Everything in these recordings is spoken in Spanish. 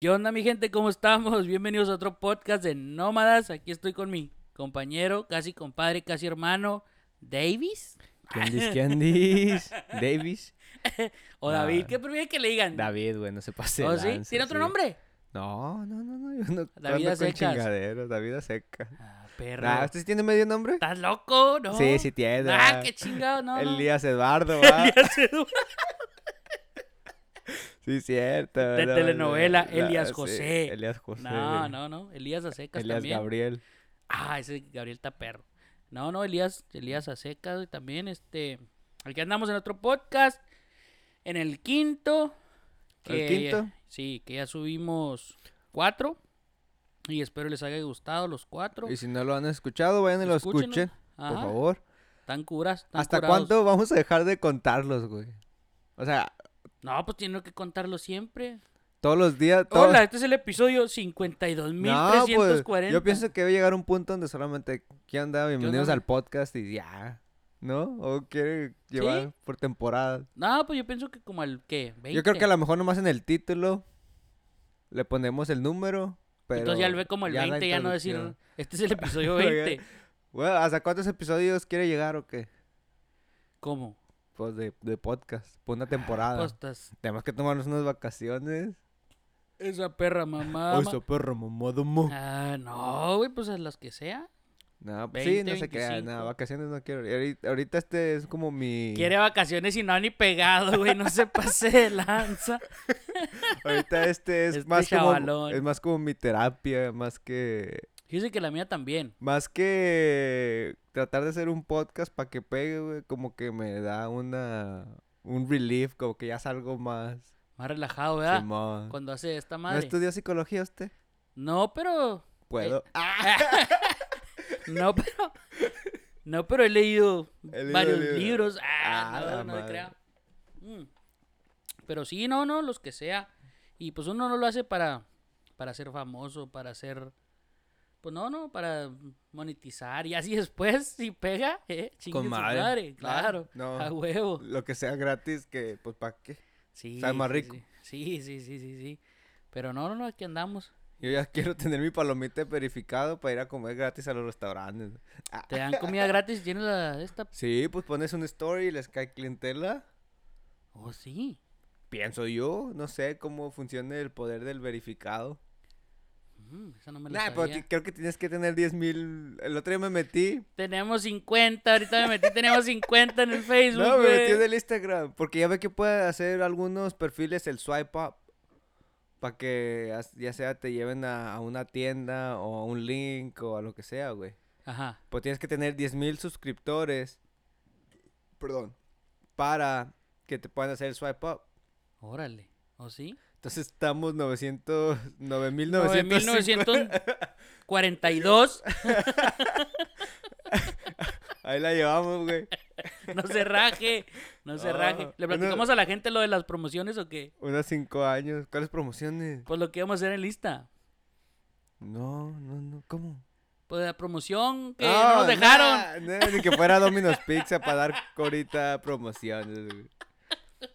¿Qué onda mi gente? ¿Cómo estamos? Bienvenidos a otro podcast de Nómadas. Aquí estoy con mi compañero, casi compadre, casi hermano, Davis. Candice, Candice. Davis. O David, Ah. ¿qué prefiere que le digan? David, güey, no se pase. ¿Oh, sí? ¿Tiene otro sí. nombre? No, no, no, no. Yo no David ando a con secas. chingaderos, David seca. Ah, perro. Nah, ¿Este sí tiene medio nombre? ¿Estás loco? No. Sí, sí tiene. Ah, ah. qué chingado, no. Elías Eduardo, ¿va? Elías Edu- sí, cierto. De no, telenovela, no, Elías sí, José. Elías José. No, no, no. Elías Acecas Elías también. Gabriel. Ah, ese Gabriel está perro. No, no, Elías, Elías Acecas también, este. Aquí andamos en otro podcast. En el quinto. ¿El quinto? Sí, que ya subimos cuatro. Y espero les haya gustado los cuatro. Y si no lo han escuchado, vayan y lo escuchen, Ajá, por favor. Están curas. están ¿Hasta curados. cuánto vamos a dejar de contarlos, güey? O sea, No, pues tienen que contarlo siempre. todos los días. todos- Hola, este es el episodio 52.340. No, pues, yo pienso que debe llegar un punto donde solamente, ¿qué onda? Bienvenidos al podcast y ya, ¿no? O quiere llevar Sí. por temporada. No, pues yo pienso que como al, ¿qué? 20. Yo creo que a lo mejor nomás en el título le ponemos el número, pero... Entonces ya lo ve como el ya la 20, ya no decir, este es el episodio Oiga. 20. Bueno, ¿hasta cuántos episodios quiere llegar o qué? ¿Cómo? Pues de, de podcast, por una temporada. Pues estás- Tenemos que tomarnos unas vacaciones. Esa perra mamá. Ay, ma- esa perra mamada. Ah, no, güey, pues a las que sea. No, pues sí, 20, no se 25. nada, vacaciones no quiero. Ahorita, ahorita este es como mi... Quiere vacaciones y no ha ni pegado, güey, no se pase de lanza. Ahorita este es Este más como chavalón. es más como mi terapia, más que Dice que la mía también. más que tratar de hacer un podcast para que pegue, güey, como que me da una un relief, como que ya salgo más. Más relajado, ¿verdad? Simón. Cuando hace esta ¿No madre. estudió psicología usted? No, pero. Puedo. No, pero. No, pero he leído He leído varios libros. libros. Ah, Ah, no, no madre. creas. Mm. Pero sí, no, no, los que sea. Y pues uno no lo hace para, para ser famoso, para ser. Pues no, no, para monetizar. Y así después, si pega, eh, chingue Con su madre. Ah, Claro. no. A huevo. Lo que sea gratis que pues para qué. Sí. Más sí, rico. Sí, sí, sí, sí, sí. Pero no, no, no, aquí andamos. Yo ya quiero tener mi palomita verificado para ir a comer gratis a los restaurantes. Ah, Te dan comida gratis tienes la esta. Sí, pues pones un story y les cae clientela. Oh, sí. Pienso yo, no sé cómo funciona el poder del verificado. Mm, esa no me la Nah, pero sabía. creo que tienes que tener 10 mil. El otro día me metí. Tenemos 50, ahorita me metí, tenemos 50 en el Facebook, No, me metí en el Instagram. Porque ya ve que puede hacer algunos perfiles el swipe up. Para que ya sea te lleven a, a una tienda o a un link o a lo que sea, güey. Ajá. Pues tienes que tener 10 mil suscriptores. Perdón. Para que te puedan hacer el swipe up. Órale. ¿O sí? Entonces estamos 900, 9950. 9942. Ahí la llevamos, güey. No se raje. No se raje. ¿Le platicamos a la gente lo de las promociones o qué? Unos 5 años. ¿Cuáles promociones? Pues lo que íbamos a hacer en lista. No, no, no. ¿Cómo? Pues la promoción que no nos dejaron. nah, nah, ni que fuera Domino's Pizza para dar ahorita promociones, güey.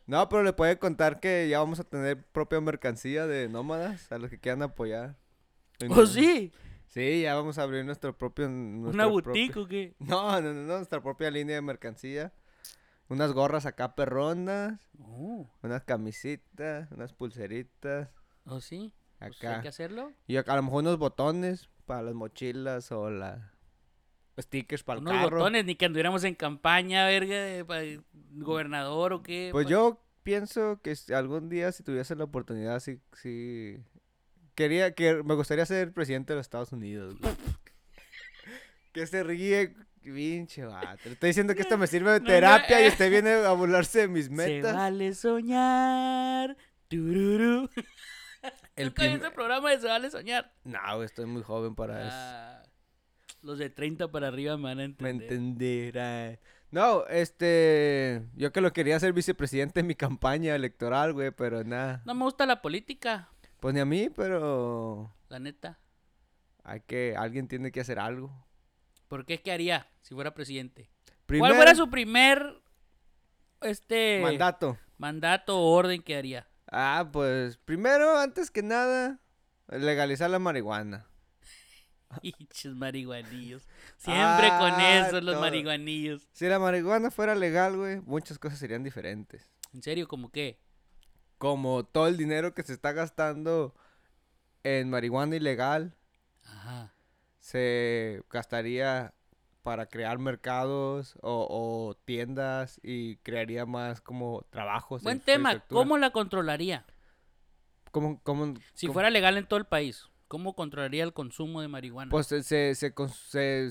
No, pero le puede contar que ya vamos a tener propia mercancía de nómadas a los que quieran apoyar. ¿O sí? Sí, ya vamos a abrir nuestro propio. ¿Una boutique propio- o qué? No, no, no, nuestra propia línea de mercancía. Unas gorras acá perronas, Oh, unas camisitas, unas pulseritas. ¿O sí? Pues hay Acá. que hacerlo. Y a lo mejor unos botones para las mochilas o la stickers para el Unos carro. botones, ni que anduviéramos en campaña, verga, de, pa- gobernador o qué. Pues yo pienso que algún día si tuviese la oportunidad sí sí quería que me gustaría ser presidente de los Estados Unidos. güey. que se ríe pinche vato. Estoy diciendo que esto me sirve de terapia y no, usted viene a burlarse de mis Se metas. vale soñar. Tururú. El ¿Nunca viste prim- el programa de Se vale soñar? No, güey, estoy muy joven para eso. Los de 30 para arriba me van a Me entender. entenderá. No, este. Yo que lo quería ser vicepresidente en mi campaña electoral, güey, pero nada. No me gusta la política, Pues ni a mí, pero. la neta. Hay que. Alguien tiene que hacer algo. ¿Por qué? ¿Qué haría si fuera presidente? ¿Cuál fuera su primer este mandato. mandato o orden que haría? Ah, pues primero, antes que nada, legalizar la marihuana. Pinches marihuanillos. Siempre con Ah, eso, los todo. marihuanillos. Si la marihuana fuera legal, güey, muchas cosas serían diferentes. ¿En serio? ¿Cómo qué? Como todo el dinero que se está gastando en marihuana ilegal, Ajá. se gastaría para crear mercados o, o tiendas y crearía más como trabajos. en Buen tema. ¿Cómo la controlaría? ¿Cómo, cómo- Si cómo? fuera legal en todo el país, ¿cómo controlaría el consumo de marihuana? Pues se, se, se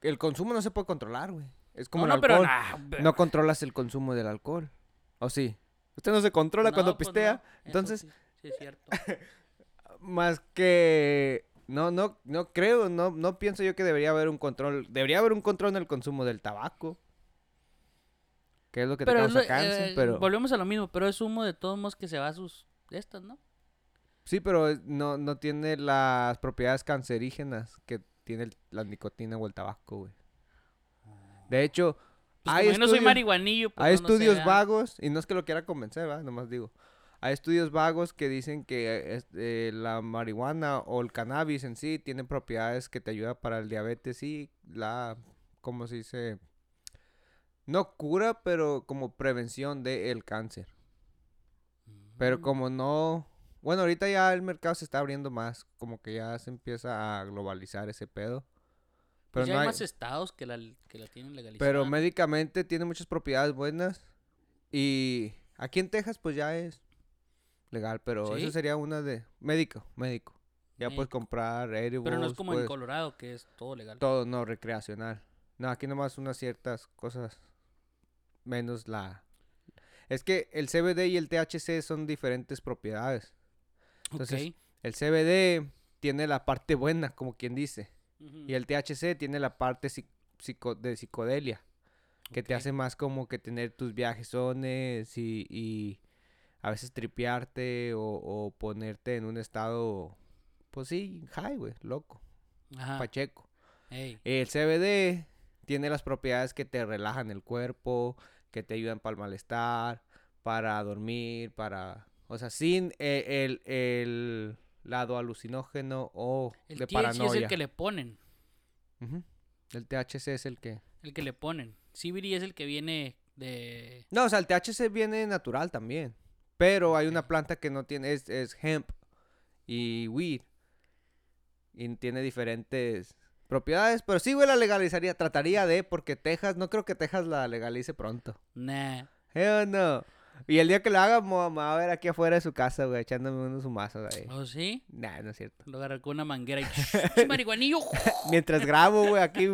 el consumo no se puede controlar, güey. Es como no, el no, pero alcohol. nah, No controlas el consumo del alcohol. ¿O sí? Usted no se controla no, cuando pues pistea. Entonces, sí, sí es cierto. más que... No, no, no creo, no, no pienso yo que debería haber un control. Debería haber un control en el consumo del tabaco. Que es lo que te pero causa lo- cáncer, eh, pero... volvemos a lo mismo, pero es humo de todos modos que se va a sus estas, ¿no? Sí, pero no, no tiene las propiedades cancerígenas que tiene el- la nicotina o el tabaco, güey. De hecho, Pues hay como yo no soy estudios- marihuanillo, pues Hay no, no sé, estudios vagos, y no es que lo quiera convencer, ¿verdad? Nomás digo. Hay estudios vagos que dicen que eh, la marihuana o el cannabis en sí tiene propiedades que te ayudan para el diabetes y la, ¿cómo se dice? No cura, pero como prevención del cáncer. Pero Mm. como no... Bueno, ahorita ya el mercado se está abriendo más, como que ya se empieza a globalizar ese pedo. Pero Pues ya no hay hay- más estados que la, que la tienen legalizada. pero médicamente tiene muchas propiedades buenas. Y aquí en Texas, pues ya es legal. Pero ¿Sí? eso sería una de. Médico, médico. Ya puedes comprar edibles. Pero no es como en Colorado, que es todo legal. Todo, no, recreacional. No, aquí nomás unas ciertas cosas. Menos la. Es que el CBD y el THC son diferentes propiedades. Entonces. El CBD tiene la parte buena, como quien dice. Y el THC tiene la parte psi- psico- de psicodelia. Que te hace más como que tener tus viajesones y, y a veces tripearte o, o ponerte en un estado, pues sí, high, güey, loco, Ajá. pacheco. El CBD tiene las propiedades que te relajan el cuerpo, que te ayudan para el malestar, para dormir, para... O sea, sin eh, el, el lado alucinógeno o El de THC paranoia. es el que le ponen. El THC es el que... El que le ponen. CBD es el que viene de... No, o sea, el THC viene natural también. Pero hay una planta que no tiene, es, es hemp y weed. Y tiene diferentes propiedades. Pero sí, güey, la legalizaría. Trataría de, porque Texas, no creo que Texas la legalice pronto. Nah. Hell no. Y el día que lo haga, me va a ver aquí afuera de su casa, güey, echándome unos humazos ahí. ¿Oh, sí? Nah, no es cierto. Lo agarré con una manguera y... ¡Ch, marihuanillo! Mientras grabo, güey, aquí.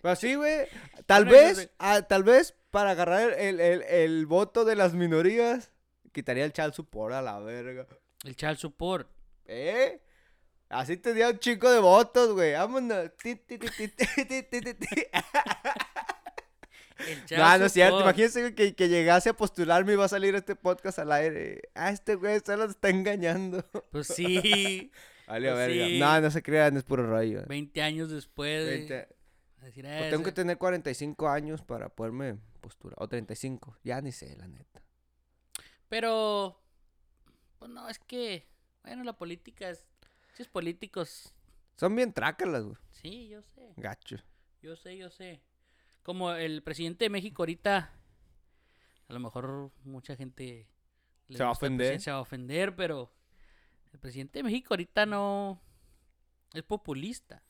Pues sí, güey. Tal Bueno, vez, ah, tal vez para agarrar el, el, el voto de las minorías, quitaría el child support a la verga. El child support. ¿Eh? Así tendría un chico de votos, güey. Vámonos. No, no es cierto. Imagínense que, que llegase a postularme y va a salir este podcast al aire. Ah, este güey solo se está engañando. Pues sí. Vale, a Pues verga. sí. No, no se crean, es puro rollo. 20 años después de... Veinte- decir, Pues "Ah, tengo que tener 45 años para poderme postular. O 35. Ya ni sé, la neta. Pero... Pues no, es que... Bueno, la política es... Muchos políticos... Son bien trácalas, güey. Sí, yo sé. Gacho. Yo sé, yo sé. Como el presidente de México ahorita, a lo mejor mucha gente le Se va a ofender. presidente, Se va a ofender, pero el presidente de México ahorita no es populista.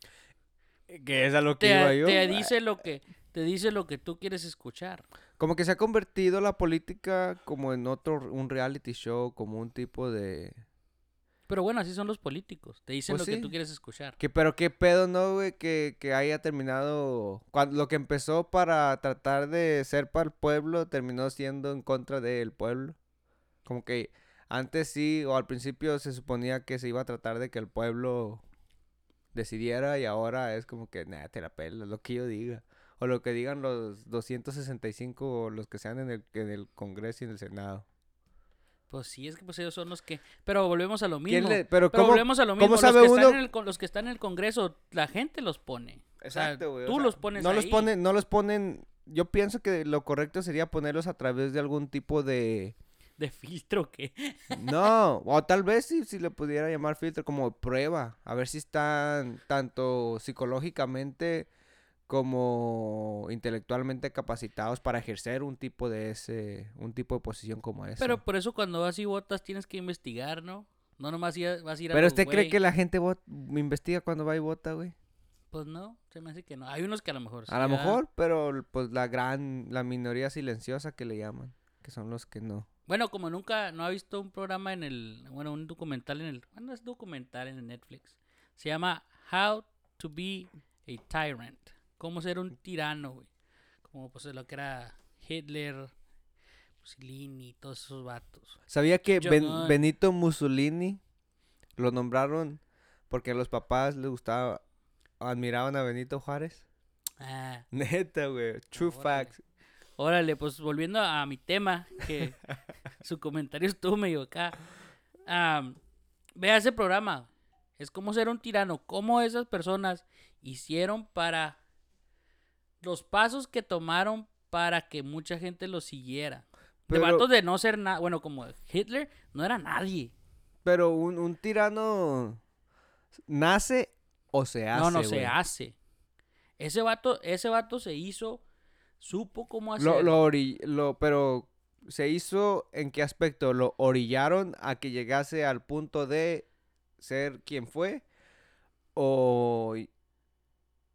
Que es a lo que Te, iba yo. te dice lo que te dice lo que tú quieres escuchar. Como que se ha convertido la política como en otro, un reality show, como un tipo de... Pero bueno, así son los políticos. Te dicen Pues lo sí. que tú quieres escuchar. Que, pero qué pedo, ¿no, güey? Que, que haya terminado... Cuando, lo que empezó para tratar de ser para el pueblo, terminó siendo en contra del pueblo. Como que antes sí, o al principio se suponía que se iba a tratar de que el pueblo decidiera y ahora es como que, nada, te la pelas, lo que yo diga. O lo que digan los 265 o los que sean en el, en el Congreso y en el Senado. Pues sí, es que pues ellos son los que. Pero volvemos a lo ¿Quién mismo. le- pero Pero cómo, volvemos a lo cómo mismo. sabe los, que uno- están en el, con- los que están en el Congreso, la gente los pone. Exacto, güey. o tú sea, los pones no los ahí. ponen, no los ponen yo pienso que lo correcto sería ponerlos a través de algún tipo de... ¿De filtro qué? No, o tal vez si, si le pudiera llamar filtro como prueba, a ver si están tanto psicológicamente como intelectualmente capacitados para ejercer un tipo de ese, un tipo de posición como esa. Pero por eso cuando vas y votas tienes que investigar, ¿no? No nomás vas a ir a Pero usted cree que la gente vot- investiga cuando va y vota, güey. Pues no, se me hace que no. Hay unos que a lo mejor sí. A lo mejor, pero pues la gran, la minoría silenciosa que le llaman, que son los que no. Bueno, como nunca no ha visto un programa en el, bueno, un documental en el, bueno, es documental en el Netflix. Se llama How to be a Tyrant. Cómo ser un tirano, güey. Como pues lo que era Hitler, Mussolini, todos esos vatos. ¿Sabía que Ben-. Benito Mussolini lo nombraron porque a los papás les gustaba, admiraban a Benito Juárez? Ah, Neta, güey. True Órale. facts. órale, pues volviendo a mi tema, que su comentario estuvo medio acá. Am, vea ese programa. Es como ser un tirano. Cómo esas personas hicieron para los pasos que tomaron para que mucha gente lo siguiera. Pero- De vatos de no ser nada. Bueno, como Hitler no era nadie. Pero un, un tirano nace o se hace. no, no se hace. Ese vato, ese vato se hizo, supo cómo Lo, hacerlo. lo, pero se hizo en qué aspecto? ¿Lo orillaron a que llegase al punto de ser quien fue? ¿O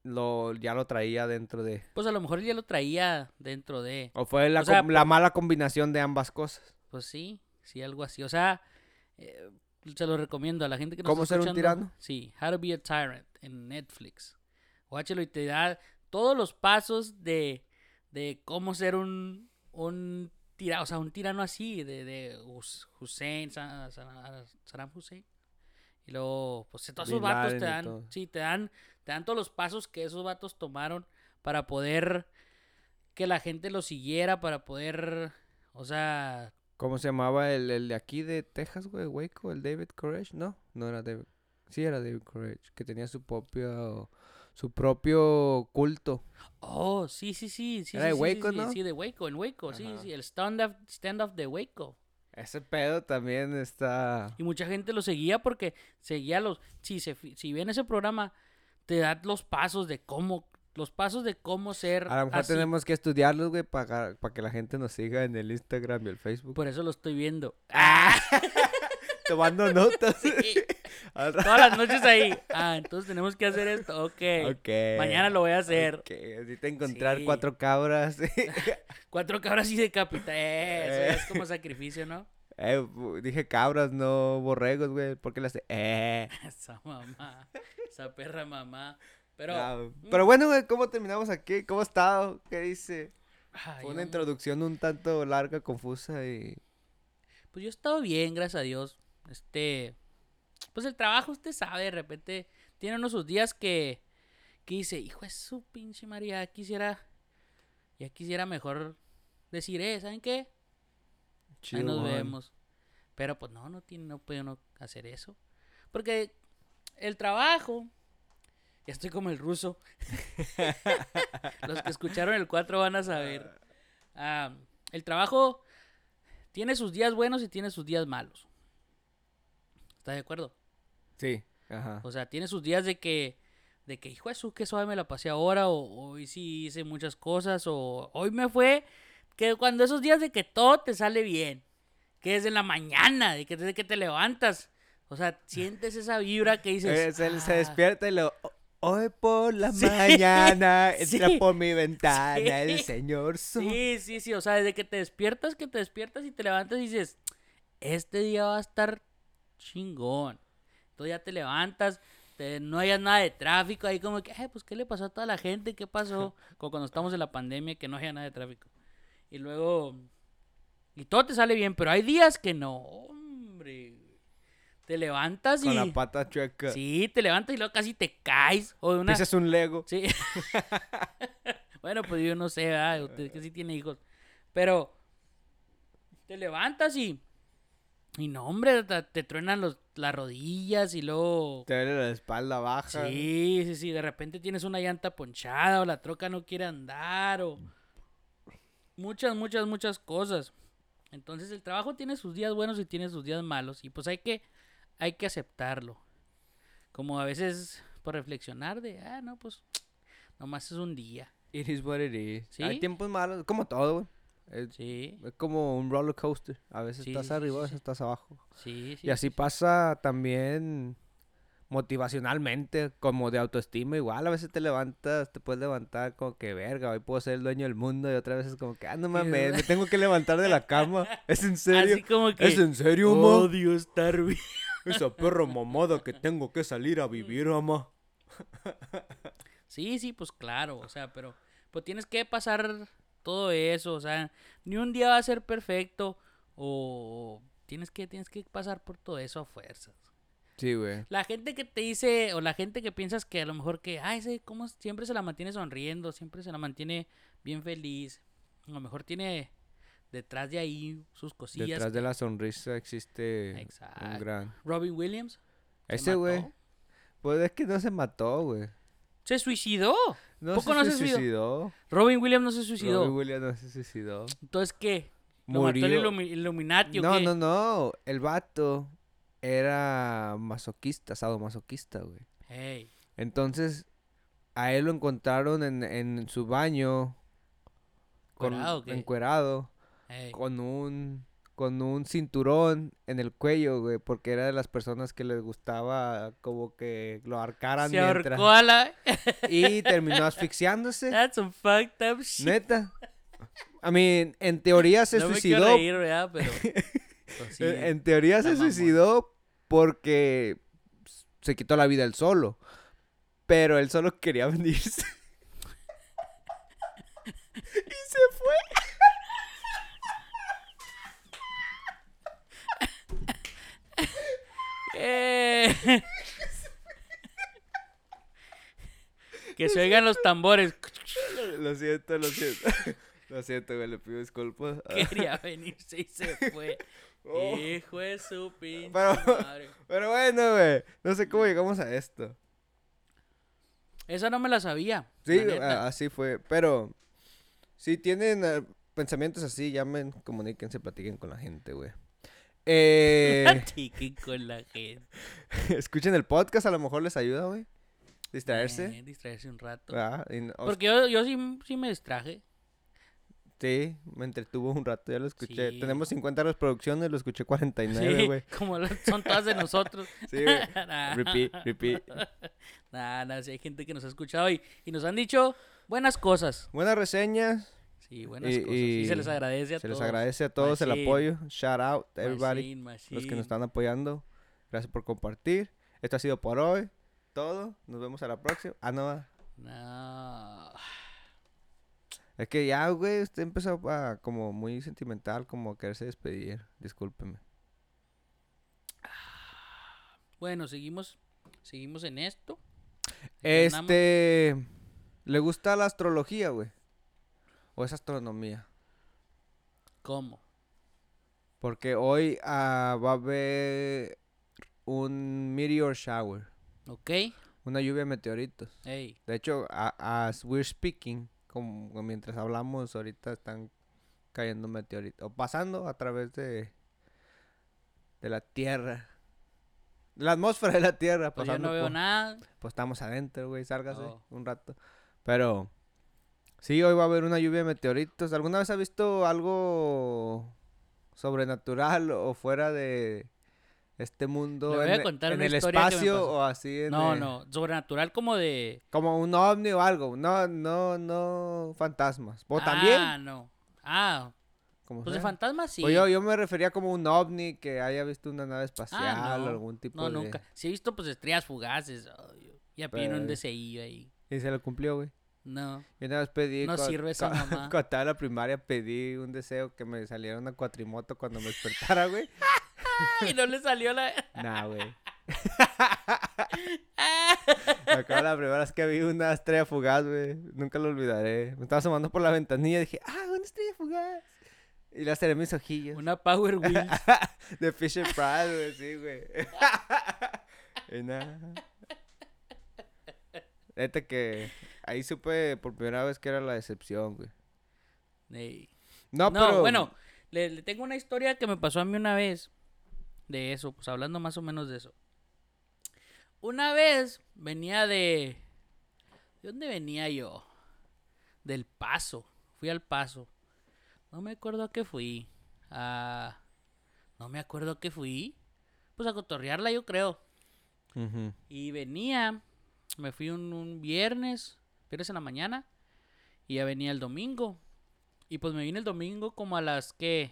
lo, ya lo traía dentro de...? Pues a lo mejor ya lo traía dentro de. ¿O fue la, O sea, com- la mala combinación de ambas cosas? Pues sí, sí, algo así. O sea, eh, se lo recomiendo a la gente que nos ¿Cómo está ser un tirano? Sí, How to be a Tyrant en Netflix. Watchelo y te da todos los pasos de, de cómo ser un, un tirano, o sea, un tirano así, de, de Hus- Hussein, Sa- Sa- Saddam Hussein. Y luego, pues todos esos vatos te dan, sí, te dan, todos los pasos que esos vatos tomaron para poder que la gente lo siguiera, para poder, o sea, ¿Cómo se llamaba el, el de aquí de Texas, güey? Waco, el David Courage. No, no era David. Sí era David Courage, que tenía su propio, su propio culto. Oh, sí, sí, sí. sí Era sí, de Waco, sí, ¿no? Sí, de Waco, en Waco, sí, Ajá. sí. El stand-up stand -up de Waco. Ese pedo también está... Y mucha gente lo seguía porque seguía los... Si, se, si ven ese programa, te da los pasos de cómo... Los pasos de cómo ser A lo mejor así. tenemos que estudiarlos, güey, para, para que la gente nos siga en el Instagram y el Facebook. Por eso lo estoy viendo. Tomando notas. Sí. Todas las noches ahí. Ah, entonces tenemos que hacer esto. Ok. Ok. Mañana lo voy a hacer. Ok, Necesito encontrar Sí. cuatro cabras. Cuatro cabras y decapita. Eh, eso Eh. es como sacrificio, ¿no? Eh, dije cabras, no borregos, güey. ¿Por qué le hace? Eh. Esa mamá. Esa perra mamá. Pero... Ah, Pero bueno, güey, ¿cómo terminamos aquí? ¿Cómo ha estado? ¿Qué dice? ay, Fue una introducción un tanto larga, confusa y... Pues yo he estado bien, gracias a Dios. Este, pues el trabajo, usted sabe, de repente tiene unos sus días que, que dice, hijo de su pinche María, quisiera, ya quisiera mejor decir, eh, ¿saben qué? Ahí nos vemos. Pero pues no, no tiene, no puede uno hacer eso. Porque el trabajo, ya estoy como el ruso. Los que escucharon el 4 van a saber. Ah, el trabajo tiene sus días buenos y tiene sus días malos. ¿Estás de acuerdo? Sí, ajá. O sea, tiene sus días de que, de que, hijo de su, que suave me la pasé ahora, o hoy sí hice muchas cosas, o hoy me fue, que cuando esos días de que todo te sale bien, que es en la mañana, de que desde que te levantas, o sea, sientes esa vibra que dices, Eh, se, se "Ah". despierta y lo... Hoy por la Sí, mañana entra sí, por mi ventana el señor Sol. Sí, sí, sí, o sea, desde que te despiertas, que te despiertas y te levantas y dices, este día va a estar chingón. Entonces ya te levantas, te- no hayas nada de tráfico, ahí como que, ay, pues, ¿qué le pasó a toda la gente? ¿Qué pasó? Como cuando estamos en la pandemia, que no haya nada de tráfico. Y luego, y todo te sale bien, pero hay días que no, hombre. Te levantas y... Con la pata chueca. Sí, te levantas y luego casi te caes. O de una... Pisas un Lego. Sí. bueno, pues yo no sé, ¿verdad? Usted que sí tiene hijos. Pero te levantas y. Y no, hombre, te, te truenan los, las rodillas y luego. Te duele la espalda baja. Sí, sí, sí. De repente tienes una llanta ponchada o la troca no quiere andar o. muchas, muchas, muchas cosas. Entonces el trabajo tiene sus días buenos y tiene sus días malos. Y pues hay que, hay que aceptarlo. Como a veces por reflexionar de, ah, no, pues nomás es un día. It is what it is. ¿Sí? Hay tiempos malos, como todo, güey. Es, Sí, es como un roller coaster. A veces Sí, estás arriba, a veces estás abajo. sí, sí. y así sí, sí. pasa también motivacionalmente, como de autoestima. Igual a veces te levantas, te puedes levantar como que verga, hoy puedo ser el dueño del mundo. Y otra vez es como que, ah, no mames, me tengo que levantar de la cama. ¿Es en serio? Así como que ¿Es en serio, ma? odio estar. Esa perra mamada que tengo que salir a vivir, ama. Sí, sí, pues claro, o sea, pero pues tienes que pasar todo eso, o sea, ni un día va a ser perfecto o tienes que tienes que pasar por todo eso a fuerzas. Sí, güey. La gente que te dice o la gente que piensas que a lo mejor que, ay, ese cómo siempre se la mantiene sonriendo, siempre se la mantiene bien feliz. A lo mejor tiene detrás de ahí sus cosillas. Detrás de la sonrisa existe un gran... Robin Williams. se Ese, güey. Pues es que no se mató, güey. Se suicidó. No ¿Poco se no se suicidó? suicidó. Robin Williams no se suicidó. Robin Williams no se suicidó. Entonces, ¿qué? ¿Lo mató el Illuminati o No, qué? no, no. El vato era masoquista, sadomasoquista, güey. Ey, Entonces, a él lo encontraron en, en su baño. Con, ¿Encuerado. Con un, con un cinturón en el cuello, güey. Porque era de las personas que les gustaba como que lo arcaran Se mientras... ahorcó a la... Y terminó asfixiándose. That's some fucked up shit. Neta. I mean, en teoría se no me suicidó. reír, ¿verdad? Pero... pues sí. En teoría se suicidó porque se quitó la vida él solo. Pero él solo quería venirse. y se fue. Eh. que se oigan los tambores. Lo siento, lo siento. Lo siento, güey, le pido disculpas. Quería venirse y se fue. Oh. Hijo de su pinche Pero- madre. Pero bueno, güey. No sé cómo llegamos a esto. Esa no me la sabía. Sí, la así fue. Pero si tienen eh, pensamientos así, llamen, comuníquense, platiquen con la gente, güey. Eh, Platiquen con la gente. escuchen el podcast, a lo mejor les ayuda, güey. Distraerse. Eh, distraerse un rato. Ah, no- Porque yo, yo sí, sí me distraje. Sí, me entretuvo un rato, ya lo escuché. Sí. Tenemos 50 reproducciones, lo escuché 49, Sí, güey. como lo- son todas de nosotros. Sí, güey. Nah. Repeat, repeat. Nah, nah, sí hay gente que nos ha escuchado y, y nos han dicho buenas cosas. Buenas reseñas. Sí, buenas Y- cosas. Y, se les agradece a Se todos. les agradece a todos el Machine. apoyo. Shout out everybody. Machine, Los que machine. nos están apoyando. Gracias por compartir. Esto ha sido por hoy. Todo. Nos vemos a la próxima. Ah, no. No. Es que ya, güey, usted empezó a como muy sentimental, como a quererse despedir. Discúlpeme. Bueno, seguimos, seguimos en esto. Andamos. Este. ¿Le gusta la astrología, güey? ¿O es astronomía? ¿Cómo? Porque hoy ah, va a haber un meteor shower. ¿Ok? Una lluvia de meteoritos. Ey, De hecho, a- as we're speaking, como mientras hablamos, ahorita están cayendo meteoritos. O pasando a través de, de la Tierra. La atmósfera de la Tierra. pues yo no veo por- nada. Pues estamos adentro, güey, sálgase Oh. un rato. Pero sí, hoy va a haber una lluvia de meteoritos. ¿Alguna vez ha visto algo sobrenatural o fuera de este mundo en, contar en el espacio o así en No, el- no, sobrenatural como de... como un ovni o algo? No, no, no fantasmas. O también, Ah, no. Ah, como pues de sea. fantasmas sí. Pues yo, yo me refería como un ovni que haya visto una nave espacial Ah, no. o algún tipo No, de... nunca. Sí he visto pues estrellas fugaces. ay, ya piden un Pero- DCI ahí. Y se lo cumplió, güey. No. Yo una vez pedí. No sirve esa mamá. Cuando estaba en la primaria pedí un deseo que me saliera una cuatrimoto cuando me despertara, güey. Y no le salió la... Nah, güey. Me acuerdo la primera vez que vi una estrella fugaz, güey. Nunca lo olvidaré. Me estaba asomando por la ventanilla y dije, ah, una estrella fugaz. Y le cerré mis ojillos. Una Power Wheels. De Fisher Price, güey, sí, güey. y nada. Neta que ahí supe por primera vez que era la decepción, güey. Ey. No, No, pero. bueno, le, le tengo una historia que me pasó a mí una vez de eso, pues hablando más o menos de eso. Una vez venía de... ¿De dónde venía yo? Del Paso. Fui al Paso. No me acuerdo a qué fui. A... No me acuerdo a qué fui. Pues a cotorrearla yo creo. Y venía, me fui un, un viernes, viernes en la mañana, y ya venía el domingo. Y pues me vine el domingo como a las que,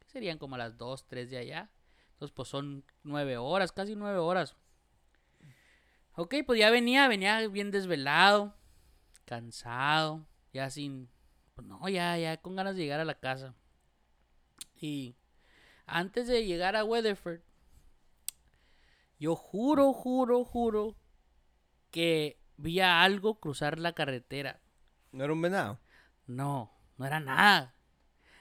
¿qué serían? Como a las 2, 3 de allá. Entonces pues son 9 horas, casi 9 horas. Ok, pues ya venía, venía bien desvelado, cansado, ya sin, pues no, ya, ya con ganas de llegar a la casa. Y antes de llegar a Weatherford, yo juro, juro, juro que vi a algo cruzar la carretera. ¿No era un venado? No, no era nada.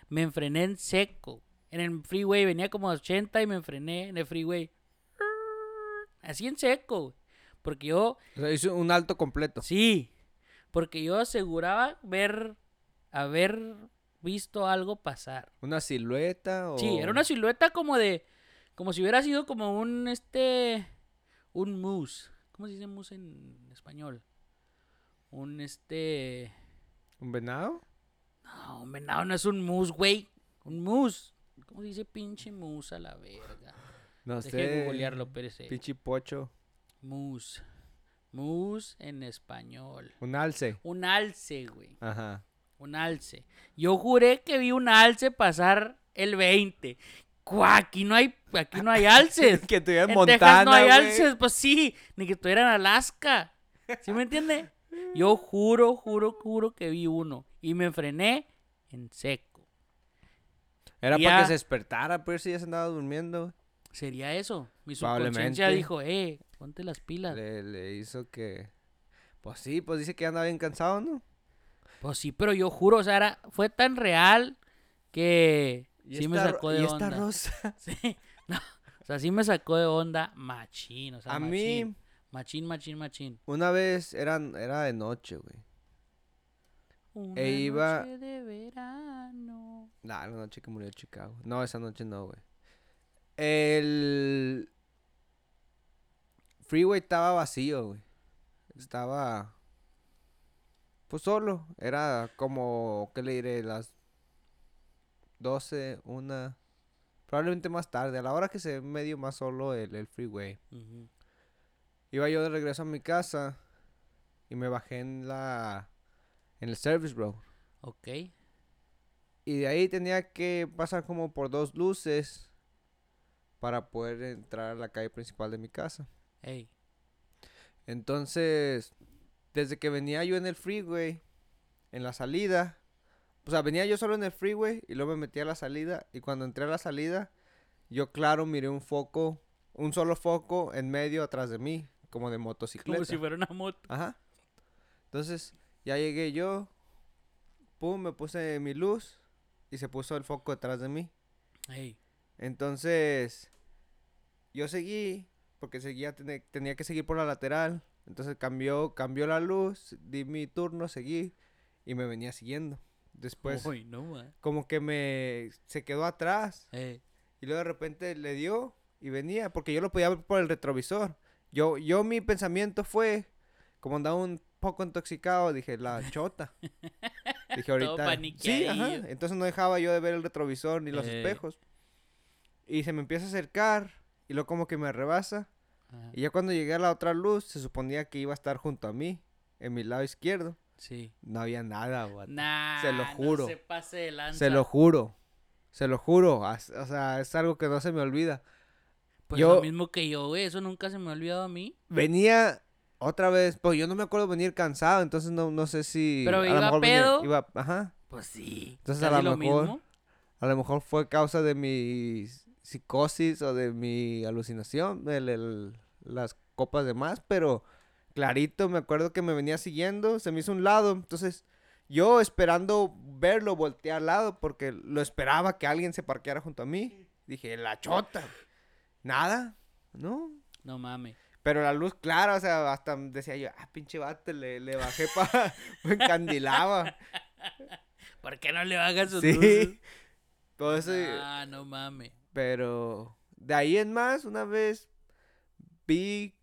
Me enfrené en seco. En el freeway venía como a 80 y me enfrené en el freeway. Así en seco. Porque yo, O sea, hizo un alto completo. sí, porque yo aseguraba ver, haber visto algo pasar. ¿Una silueta o...? Sí, era una silueta como de. Como si hubiera sido como un este. Un moose. ¿Cómo se dice moose en español? Un este. ¿Un venado? No, un venado no es un moose, güey. Un moose. ¿Cómo se dice pinche moose a la verga? No sé. de googlearlo, espérese. Pinche pocho. Moose. Moose en español. Un alce. Un alce, güey. Ajá. Un alce. Yo juré que vi un alce pasar el 20. Cuá, Aquí no hay, aquí no hay alces. que estuviera en En Montana, Texas no hay güey. alces, pues sí, ni que estuviera en Alaska. ¿Sí me entiende? Yo juro, juro, juro que vi uno y me frené en seco. Era para que se despertara, pero si ya se andaba durmiendo. ¿Sería eso? Mi subconsciencia dijo, eh, ponte las pilas. Le, le hizo que... Pues sí, pues dice que andaba bien cansado, ¿no? Pues sí, pero yo juro, o sea, era- fue tan real que Y sí me sacó de y esta onda. rosa. Sí, no, o sea, sí me sacó de onda machín, o sea, A machín. mí, Machín, machín, machín. una vez eran, era de noche, güey. Una E iba- noche de verano. Nah, la noche que murió Chicago. No, esa noche no, güey. El freeway estaba vacío, güey. Estaba pues solo. Era como, ¿qué le diré? Las 12, una... Probablemente más tarde, a la hora que se ve medio más solo el, el freeway. Iba yo de regreso a mi casa y me bajé en la... en el service road. Ok. Y de ahí tenía que pasar como por dos luces para poder entrar a la calle principal de mi casa. Ey. Entonces, desde que venía yo en el freeway, en la salida, o sea, venía yo solo en el freeway y luego me metí a la salida y cuando entré a la salida, yo claro miré un foco, un solo foco en medio atrás de mí, como de motocicleta. Como si fuera una moto. Ajá. Entonces, ya llegué yo. Pum, me puse mi luz. Y se puso el foco detrás de mí. Entonces, yo seguí. Porque seguía, tenía que seguir por la lateral. Entonces cambió, cambió la luz. Di mi turno, seguí. Y me venía siguiendo. Después, Uy, no, ma. como que me se quedó atrás. Y luego de repente le dio y venía, porque yo lo podía ver por el retrovisor. Yo, yo mi pensamiento fue, como andaba un poco intoxicado, dije, la chota. dije ahorita. Sí, ajá. Entonces no dejaba yo de ver el retrovisor ni los Eh. espejos. Y se me empieza a acercar y luego como que me rebasa. Ajá. Y ya cuando llegué a la otra luz, se suponía que iba a estar junto a mí, en mi lado izquierdo. Sí. No había nada, vato. Nah, Se lo juro. No se pase de lanza. Se lo juro. Se lo juro. O sea, es algo que no se me olvida. Pues yo- lo mismo que yo, güey. Eso nunca se me ha olvidado a mí. venía otra vez, pues yo no me acuerdo venir cansado, entonces no, no sé si Pero a iba lo mejor venía- pedo. iba, ajá, Pues sí. Entonces, a lo lo mejor- mismo. a lo mejor fue causa de mi psicosis o de mi alucinación, el- el- las copas de más, pero clarito me acuerdo que me venía siguiendo, se me hizo un lado, entonces yo esperando verlo volteé al lado porque lo esperaba que alguien se parqueara junto a mí, dije, la chota, nada, no, No mames. Pero la luz clara, o sea, hasta decía yo, ah, pinche vato, le, le bajé para, me encandilaba. ¿Por qué no le bajan sus Sí. luces? Todo eso. Ah, no mames. Pero de ahí en más, una vez vi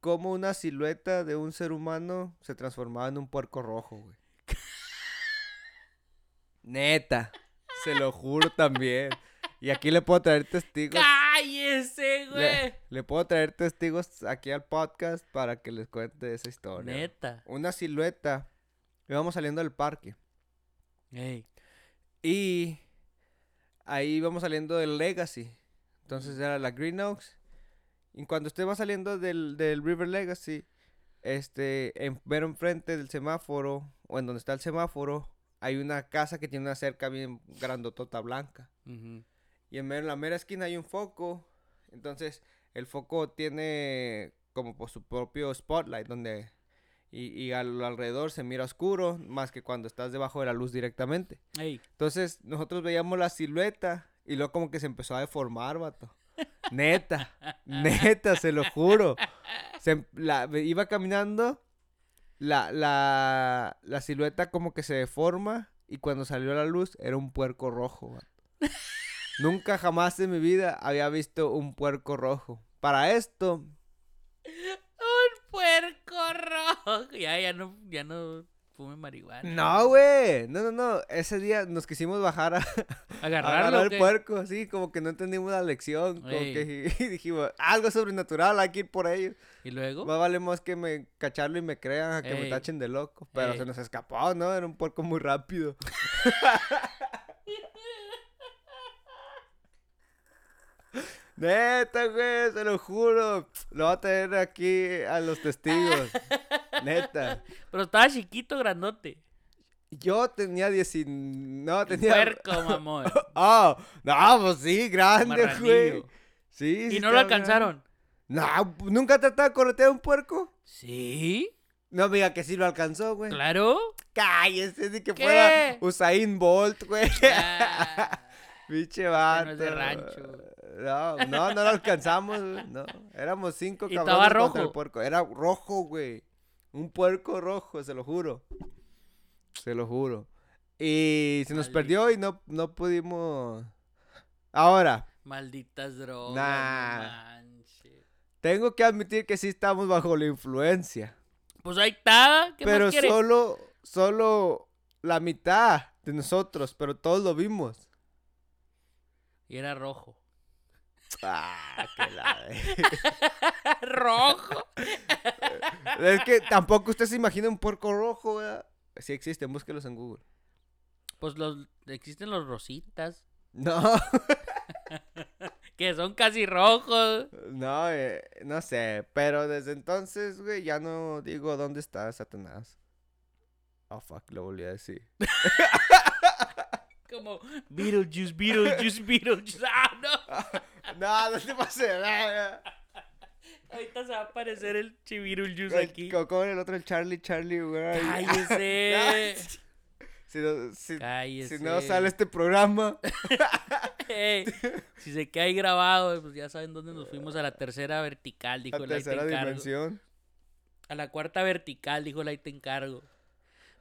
cómo una silueta de un ser humano se transformaba en un puerco rojo, güey. Neta, se lo juro también. Y aquí le puedo traer testigos. ¡Cállese, güey! Le, le puedo traer testigos aquí al podcast para que les cuente esa historia. Neta. Una silueta. Íbamos saliendo del parque. Ey. Y ahí vamos saliendo del Legacy. Entonces era la Green Oaks. Y cuando usted va saliendo del, del River Legacy, este, en, ver enfrente del semáforo, o en donde está el semáforo, hay una casa que tiene una cerca bien grandotota blanca. Y en, la mera esquina hay un foco. Entonces, el foco tiene como por su propio spotlight, donde. Y, y al alrededor se mira oscuro, más que cuando estás debajo de la luz directamente. Ey. Entonces, nosotros veíamos la silueta y luego como que se empezó a deformar, vato. Neta, neta, se lo juro. Se, em- la, iba caminando, la, la, la silueta como que se deforma y cuando salió a la luz era un puerco rojo, vato. Nunca jamás en mi vida había visto un puerco rojo. Para esto, Un puerco rojo. Ya, ya no, ya no fume marihuana. no, güey. No, no, no. Ese día nos quisimos bajar a, agarrar ¿o el puerco, sí, como que no entendimos la lección, como que y dijimos, algo sobrenatural, hay que ir por ello. ¿Y luego? Más vale más que me cacharlo y me crean a que me tachen de loco, pero Ey. se nos escapó, ¿no? Era un puerco muy rápido. Neta, güey, se lo juro. Lo voy a tener aquí a los testigos. Neta. Pero estaba chiquito, grandote. Yo tenía 19. No, tenía. Puerco, mamón. Ah, no, pues sí, grande, güey. Sí, sí ¿Y no lo alcanzaron? No, ¿nunca tratado de corretear un puerco? Sí, No me diga que sí lo alcanzó, güey. claro. Cállese, ni que ¿Qué? fuera Usain Bolt, güey. Ah, Pinche vato. no es de rancho. No, no, no lo alcanzamos, güey. No, éramos cinco ¿Y cabrones estaba contra el rojo? puerco. Era rojo, güey. Un puerco rojo, se lo juro. Se lo juro. Y se nos perdió y no, no pudimos. Ahora, malditas drogas. Nah. tengo que admitir que sí estamos bajo la influencia. Pues ahí está. ¿Qué pero más solo, solo la mitad de nosotros, pero todos lo vimos. Y era rojo. Ah, qué la rojo. Es que tampoco usted se imagina un puerco rojo, ¿verdad? Sí existen, búsquelos en Google. Pues los existen los rositas. No, Que son casi rojos. no, eh, no sé, pero desde entonces, güey, ya no digo dónde está Satanás. Oh, fuck, lo volví a decir. Como Beetlejuice, Beetlejuice, Beetlejuice. ¡Ah, no! No, no te pases, verga. Ahorita se va a aparecer el Chiviruljuice aquí. co- ¿Cómo era el otro? El Charlie, Charlie, güey. Cállese. Si no, si, no sale este programa. Si se queda ahí grabado, pues ya saben dónde nos fuimos a la tercera vertical, dijo La el ahí te tercera dimensión. A la cuarta vertical, dijo el ahí te encargo.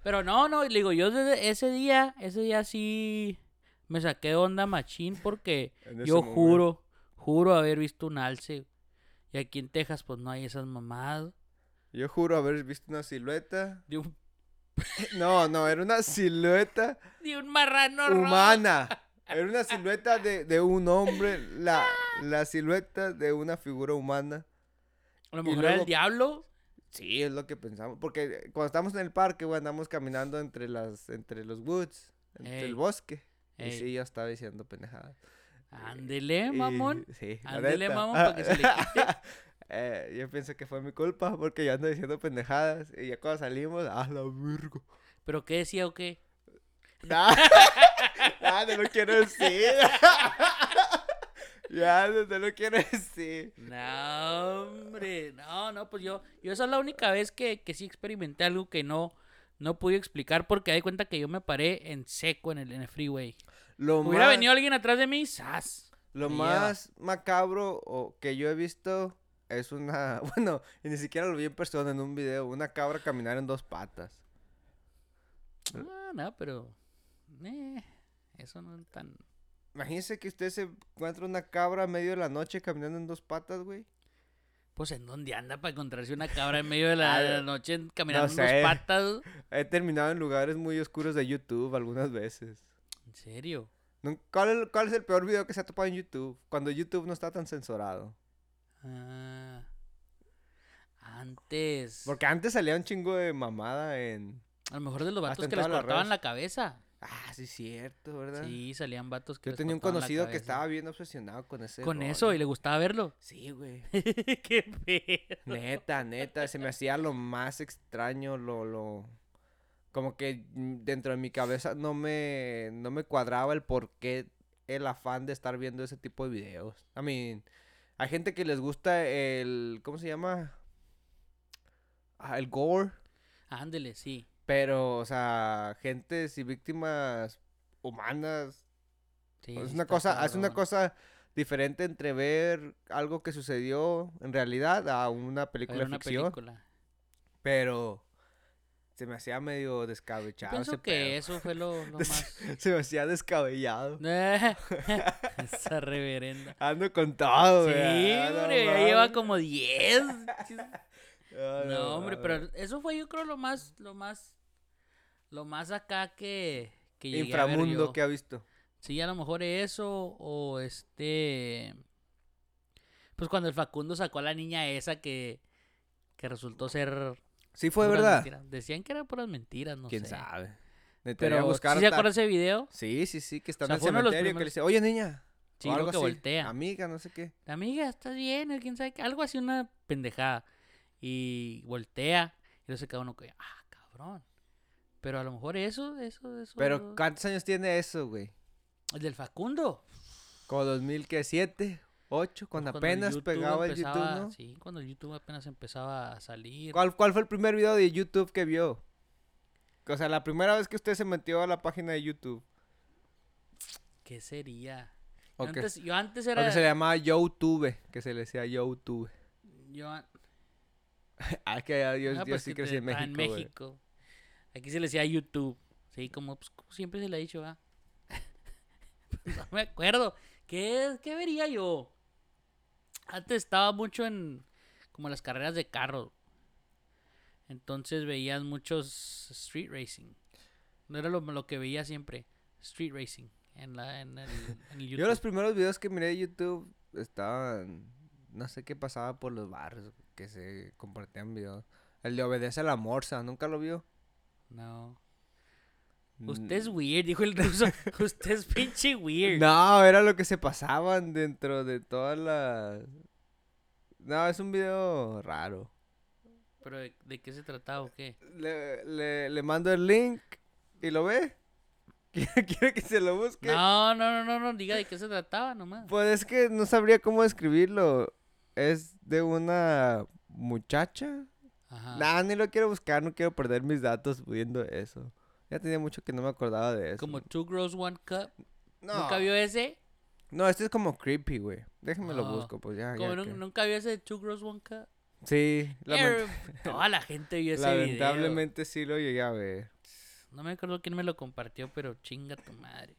Pero no, no, le digo, yo desde ese día, ese día sí me saqué de onda machín porque yo momento. juro, juro haber visto un alce. Y aquí en Texas pues no hay esas mamadas. Yo juro haber visto una silueta. De un, No, no, era una silueta de un marrano rojo. humana. Era una silueta de, de un hombre. La, la silueta de una figura humana. A lo mejor era el luego- diablo. Sí, es lo que pensamos. Porque cuando estamos en el parque, güey, andamos caminando entre las, entre los woods, entre Ey. el bosque. Y sí, yo estaba diciendo pendejadas. Ándele, Y- mamón. sí, Ándele, mamón, para que se le quite. Eh, yo pienso que fue mi culpa porque yo ando diciendo pendejadas. Y ya cuando salimos, ¡ah, la virgo! ¿Pero qué decía o qué? Nah, nah, no quiero decir. Ya, no, no lo quiero decir. No, hombre. No, no, pues yo, yo esa es la única vez que, que sí experimenté algo que no, no pude explicar porque di cuenta que yo me paré en seco en el, en el freeway. Lo Hubiera más, venido alguien atrás de mí, ¡zas! lo más macabro o que yo he visto es una. Bueno, y ni siquiera lo vi en persona en un video. Una cabra caminar en dos patas. Ah, no, pero. eh, eso no es tan. Imagínese que usted se encuentra una cabra a medio de la noche caminando en dos patas, güey. Pues en dónde anda para encontrarse una cabra en medio de la, de la noche caminando en sé. dos patas. He terminado en lugares muy oscuros de YouTube algunas veces. ¿En serio? ¿Cuál es, cuál es el peor video que se ha topado en YouTube? Cuando YouTube no está tan censurado. Ah, antes. Porque antes salía un chingo de mamada en... A lo mejor de los vatos que les cortaban la cabeza. Ah, sí, cierto, ¿verdad? Sí, salían vatos que Yo tenía un conocido que estaba bien obsesionado con ese Con eso y le gustaba verlo. Sí, güey. Qué feo. Neta, neta, se me hacía lo más extraño, lo, lo... Como que dentro de mi cabeza no me, no me cuadraba el por qué el afán de estar viendo ese tipo de videos. I mean, hay gente que les gusta el, ¿cómo se llama? Ah, el gore. Ándele, sí. Pero, o sea, gentes y víctimas humanas. sí es sí una cosa, es una cosa diferente entre ver algo que sucedió en realidad a una película de una ficción. película. Pero se me hacía medio Yo descabellado. pienso ese que pedo. eso fue lo, lo más. Se me hacía descabellado. Esa reverenda. Ando con todo, Sí, güey. No hombre, ya lleva como 10. No, hombre, pero eso fue yo creo lo más, lo más, lo más acá que, que llegué a ver Inframundo yo. que ha visto. Sí, a lo mejor eso o este, pues cuando el Facundo sacó a la niña esa que, que resultó ser. Sí fue verdad. mentiras. Decían que eran puras mentiras, no ¿Quién sé. sabe? Necesitaría Pero buscar ¿sí se acuerda ese video? Sí, sí, sí, que está O sea, en el cementerio y que le primeros- dice, oye, niña. Sí, algo que así, voltea. Amiga, no sé qué. Amiga, ¿estás bien? ¿O ¿Quién sabe qué? Algo así, una pendejada. Y voltea. Y se queda uno que, ah, cabrón. Pero a lo mejor eso, eso, eso. Pero, ¿cuántos años tiene eso, güey? El del Facundo. Como 2007, 8, cuando Cuando apenas pegaba el empezaba- YouTube, ¿no? Sí, cuando el YouTube apenas empezaba a salir. ¿Cuál, ¿Cuál fue el primer video de YouTube que vio? O sea, la primera vez que usted se metió a la página de YouTube. ¿Qué sería? Yo, antes, yo antes era. que se le llamaba YouTube, que se le decía YouTube. yo Ah, que yo, ah, yo pues sí que crecí te- en México, en. México. Aquí se le decía YouTube. Sí, como, pues, como siempre se le ha dicho, ¿ah? no me acuerdo. ¿Qué, ¿Qué vería yo? Antes estaba mucho en como las carreras de carro. Entonces veías muchos street racing. No era lo, lo que veía siempre. Street racing. En, la, en, el, en el Yo YouTube. los primeros videos que miré de YouTube estaban... No sé qué pasaba por los barrios que se compartían videos. El de Obedece a la Morsa, ¿nunca lo vio? No. Mm, Usted es weird, dijo el ruso. Usted es pinche weird. No, era lo que se pasaban dentro de todas las... No, es un video raro. ¿Pero de, de qué se trataba o qué? Le, le, le mando el link y lo ve. ¿Quiere, quiere que se lo busque? No, no, no, no, no, diga de qué se trataba nomás. Pues es que no sabría cómo describirlo. Es de una muchacha. Ajá. Nah, ni lo quiero buscar, no quiero perder mis datos viendo eso. Ya tenía mucho que no me acordaba de eso. Como Two Girls One Cup. no, ¿Nunca vio ese? no, este es como creepy, güey. Déjeme lo Ah, busco, pues ya. Como ya que- ¿Nunca vio ese de Two Girls One Cup? Sí, lament- Toda la gente vio ese video. lamentablemente sí lo llegué a ver. No me acuerdo quién me lo compartió, pero chinga tu madre.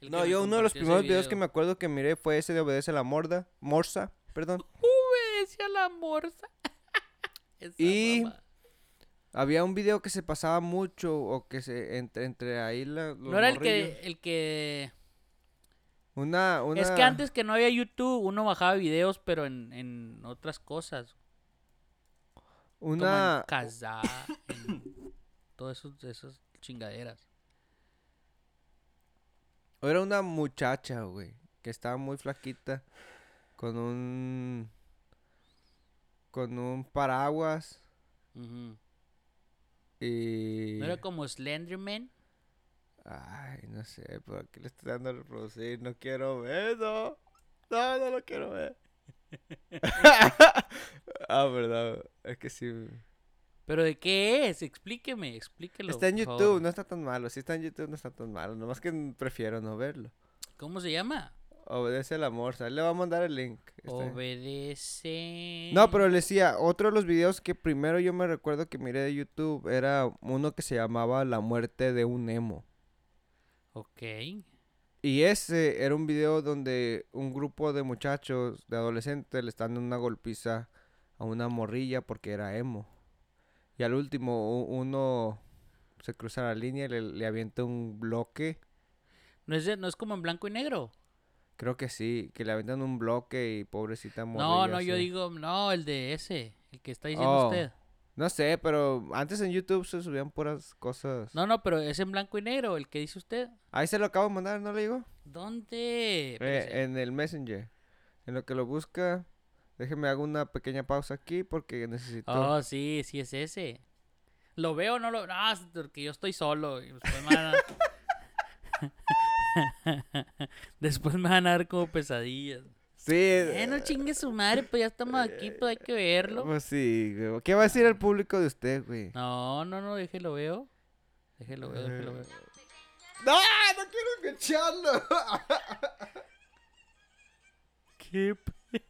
El No, yo uno de los primeros videos que me acuerdo que miré fue ese de Obedece la Morda, Morsa, perdón. Obedece a la morsa. Esa Y- mamá. Había un video que se pasaba mucho o que se entre, entre ahí la, los No era el morrillos. que, el que... Una, una... Es que antes que no había YouTube, uno bajaba videos, pero en, en otras cosas. Como en Una... Kazaa, en todas esos- esas chingaderas. Era una muchacha, güey, que estaba muy flaquita, con un... Con un paraguas y... ¿No era como Slenderman? Ay, no sé, por aquí le estoy dando a reproducir, no quiero ver, no. No, lo quiero ver. ah, verdad, es que sí. ¿Pero de qué es? Explíqueme, explíquelo. Está en YouTube, no está tan malo. Si está en YouTube, no está tan malo. Nomás que prefiero no verlo. ¿Cómo se llama? Obedece el amor. Le va a mandar el link. Está bien. Obedece. No, pero le decía, otro de los videos que primero yo me recuerdo que miré de YouTube era uno que se llamaba La muerte de un emo. Ok. Y ese era un video donde un grupo de muchachos, de adolescentes, le están dando una golpiza a una morrilla porque era emo. Y al último uno se cruza la línea y le, le avienta un bloque. ¿No es, de- ¿No es como en blanco y negro? Creo que sí, que le aventan un bloque y pobrecita morrilla. No, no, yo digo, no, el de ese, el que está diciendo Oh, usted. No sé, pero antes en YouTube se subían puras cosas. No, no, pero es en blanco y negro, el que dice usted. Ahí se lo acabo de mandar, ¿no le digo? ¿Dónde? Eh, en el Messenger. En lo que lo busca, déjeme hago una pequeña pausa aquí porque necesito. Oh, sí, sí es ese. ¿Lo veo no lo es porque yo estoy solo. y a... después me van a dar como pesadillas. Sí. Eh, no chingue su madre, pues ya estamos aquí, pues hay que verlo. Pues sí, güey. ¿Qué va a decir el público de usted, güey? No, no, no, déjelo veo. Déjelo veo, déjelo veo. ¡No! ¡No quiero escucharlo! ¿Qué? pe-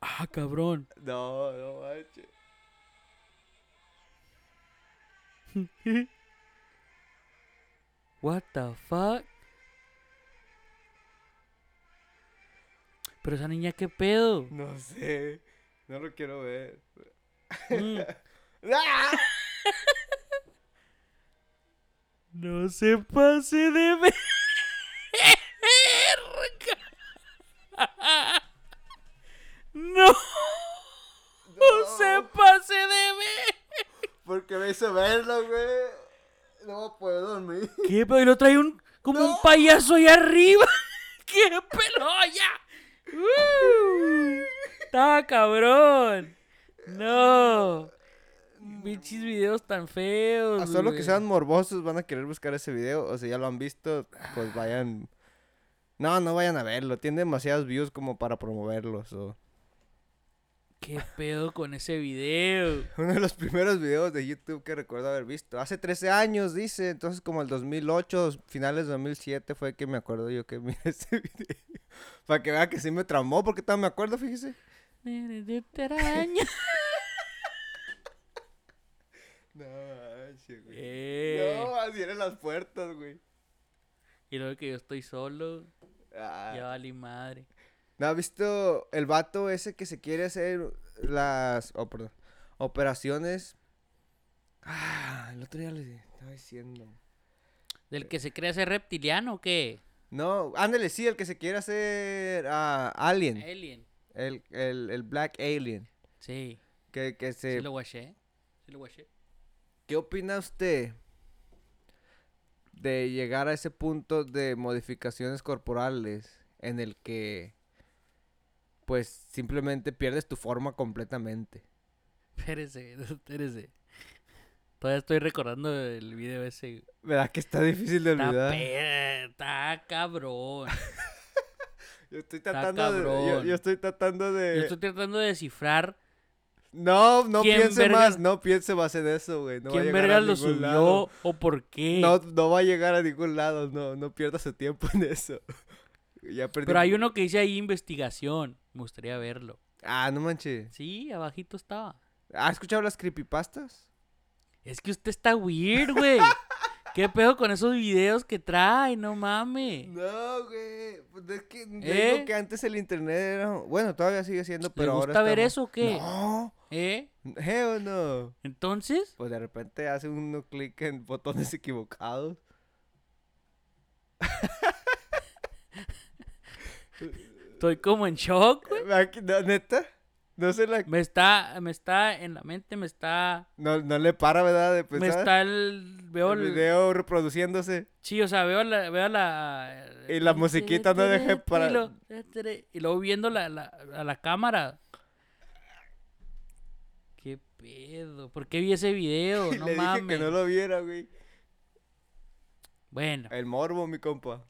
Ah, cabrón. no, no manches. What the fuck? Pero esa niña, ¿qué pedo? No sé. No lo quiero ver. Mm, ¡Ah! No se pase de verga. No, no se pase de verga. Porque me hizo verlo, güey. No voy a poder dormir. ¿Qué pedo? Y lo trae un, como un payaso allá arriba. ¡Qué pelo ya! ¡Uh! Estaba cabrón. No. Pinches videos tan feos. A solo que güey. sean morbosos van a querer buscar ese video. O si ya lo han visto, pues vayan. No, no vayan a verlo. Tiene demasiados views como para promoverlo. so. ¿Qué pedo con ese video? Uno de los primeros videos de YouTube que recuerdo haber visto. Hace 13 años, dice. Entonces, como el 2008, finales de 2007, fue que me acuerdo yo que miré ese video. Para que vea que sí me traumó, porque todavía me acuerdo, fíjese. De teraña. No, güey. Eh. No, así eran las puertas, güey. Y luego que yo estoy solo. Ah. Ya valí madre. ¿No has visto el vato ese que se quiere hacer las oh, perdón, operaciones? Ah, el otro día le estaba diciendo. ¿Del que se cree ser reptiliano o qué? No, ándale, sí, el que se quiere hacer ah, Alien. Alien. El, el, el Black Alien. Sí. Que, que se... Sí lo guaché. Sí lo guaché. ¿Qué opina usted de llegar a ese punto de modificaciones corporales en el que pues simplemente pierdes tu forma completamente? Espérese, espérese. Todavía estoy recordando el video ese. ¿Verdad que está difícil de olvidar? está cabrón. Yo estoy tratando de. Yo, estoy tratando de. Yo estoy tratando de descifrar No, no ¿Quién piense verga- más, no piense más en eso, güey. No va a quién verga a lo subió lado. o por qué. No, no va a llegar a ningún lado, no, no pierda su tiempo en eso. Ya perdí. Pero hay uno que dice ahí investigación. Me gustaría verlo. Ah, no manches. Sí, abajito estaba. ¿Has escuchado las creepypastas? Es que usted está weird, güey. ¿Qué pedo con esos videos que trae? No mames. No, güey. Pues es que ¿Eh? digo que antes el internet era. Bueno, todavía sigue siendo, ¿Le pero ahora. gusta ver está eso o qué? No, ¿Eh? hell no. Entonces, Pues de repente hace uno clic en botones equivocados. estoy como en shock, güey. No, ¿Neta? No se la... Me está, me está en la mente, me está, No, no le para, ¿verdad? De me está el, veo el el, video reproduciéndose. sí, o sea, veo la, veo la, Y la musiquita no deje para- y, lo- y luego viendo la, la, a la cámara. ¿Qué pedo? ¿Por qué vi ese video? No le mames. dije que no lo viera, güey. Bueno, El morbo, mi compa.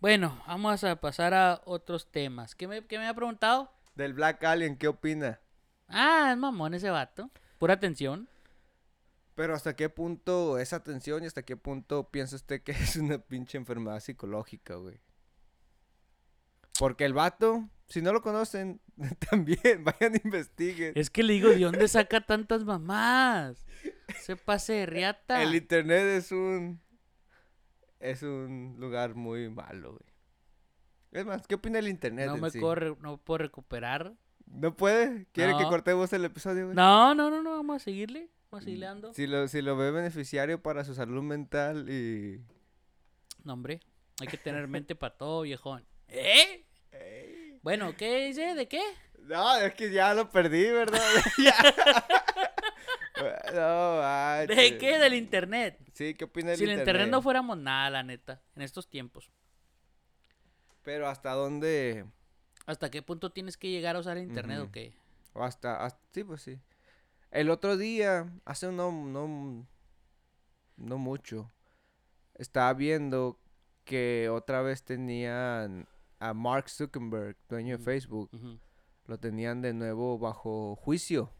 Bueno, vamos a pasar a otros temas. ¿Qué me, qué me ha preguntado? Del Black Alien, ¿qué opina? Ah, es mamón ese vato. Pura atención. Pero hasta qué punto es atención y hasta qué punto piensa usted que es una pinche enfermedad psicológica, güey. Porque el vato, si no lo conocen, también vayan a investiguen. Es que le digo, ¿de dónde saca tantas mamás? Se pase de riata. El internet es un es un lugar muy malo, güey. Es más, ¿qué opina el internet? no me sí? corre, no puedo recuperar. ¿No puede? ¿Quiere que No. cortemos el episodio, güey? No, no, no, no, vamos a seguirle. Vamos a seguirle dando. Si lo, si lo ve beneficiario para su salud mental y... No, hombre. Hay que tener mente para todo, viejón. ¿Eh? Bueno, ¿qué dice? ¿De qué? No, es que ya lo perdí, ¿verdad? No, ¿De qué? Del internet. Sí, ¿qué opina del Si el internet? internet no fuéramos nada, la neta, en estos tiempos. Pero hasta dónde... ¿Hasta qué punto tienes que llegar a usar internet Ujú. o qué? O hasta, hasta- Sí, pues sí. El otro día, hace no, no, no mucho, estaba viendo que otra vez tenían a Mark Zuckerberg, dueño de. Facebook, lo tenían de nuevo bajo juicio.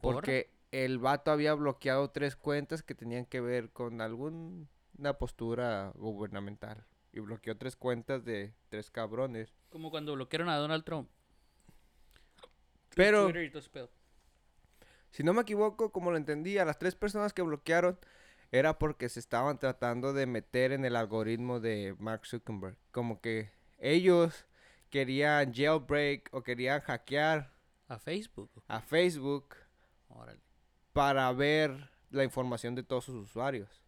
¿Por? Porque el vato había bloqueado tres cuentas que tenían que ver con alguna postura gubernamental. Y bloqueó tres cuentas de tres cabrones. Como cuando bloquearon a Donald Trump. Pero, si no me equivoco, como lo entendí, a las tres personas que bloquearon era porque se estaban tratando de meter en el algoritmo de Mark Zuckerberg. Como que ellos querían jailbreak o querían hackear A Facebook. a Facebook Órale. Para ver la información de todos sus usuarios.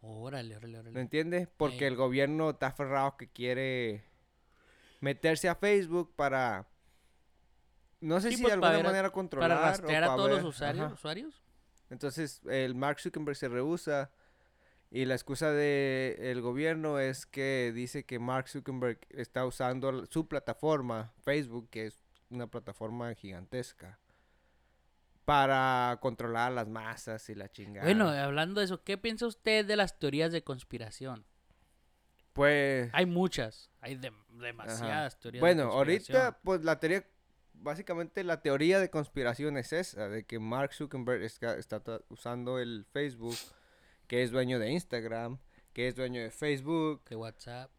Órale, órale, ¿Me órale. entiendes? Porque Ey. el gobierno está aferrado que quiere meterse a Facebook para... No sé Sí, si pues, de alguna ver a- manera controlar Para o rastrear a para todos ver- los usuarios. Entonces, el Mark Zuckerberg se rehúsa y la excusa del gobierno es que dice que Mark Zuckerberg está usando su plataforma, Facebook, que es una plataforma gigantesca, para controlar las masas y la chingada. Bueno, hablando de eso, ¿qué piensa usted de las teorías de conspiración? pues... Hay muchas, hay dem- demasiadas teorías Bueno, de conspiración. ahorita, pues la teoría, básicamente la teoría de conspiración es esa, de que Mark Zuckerberg está, usando el Facebook, que es dueño de Instagram, que es dueño de Facebook, De WhatsApp.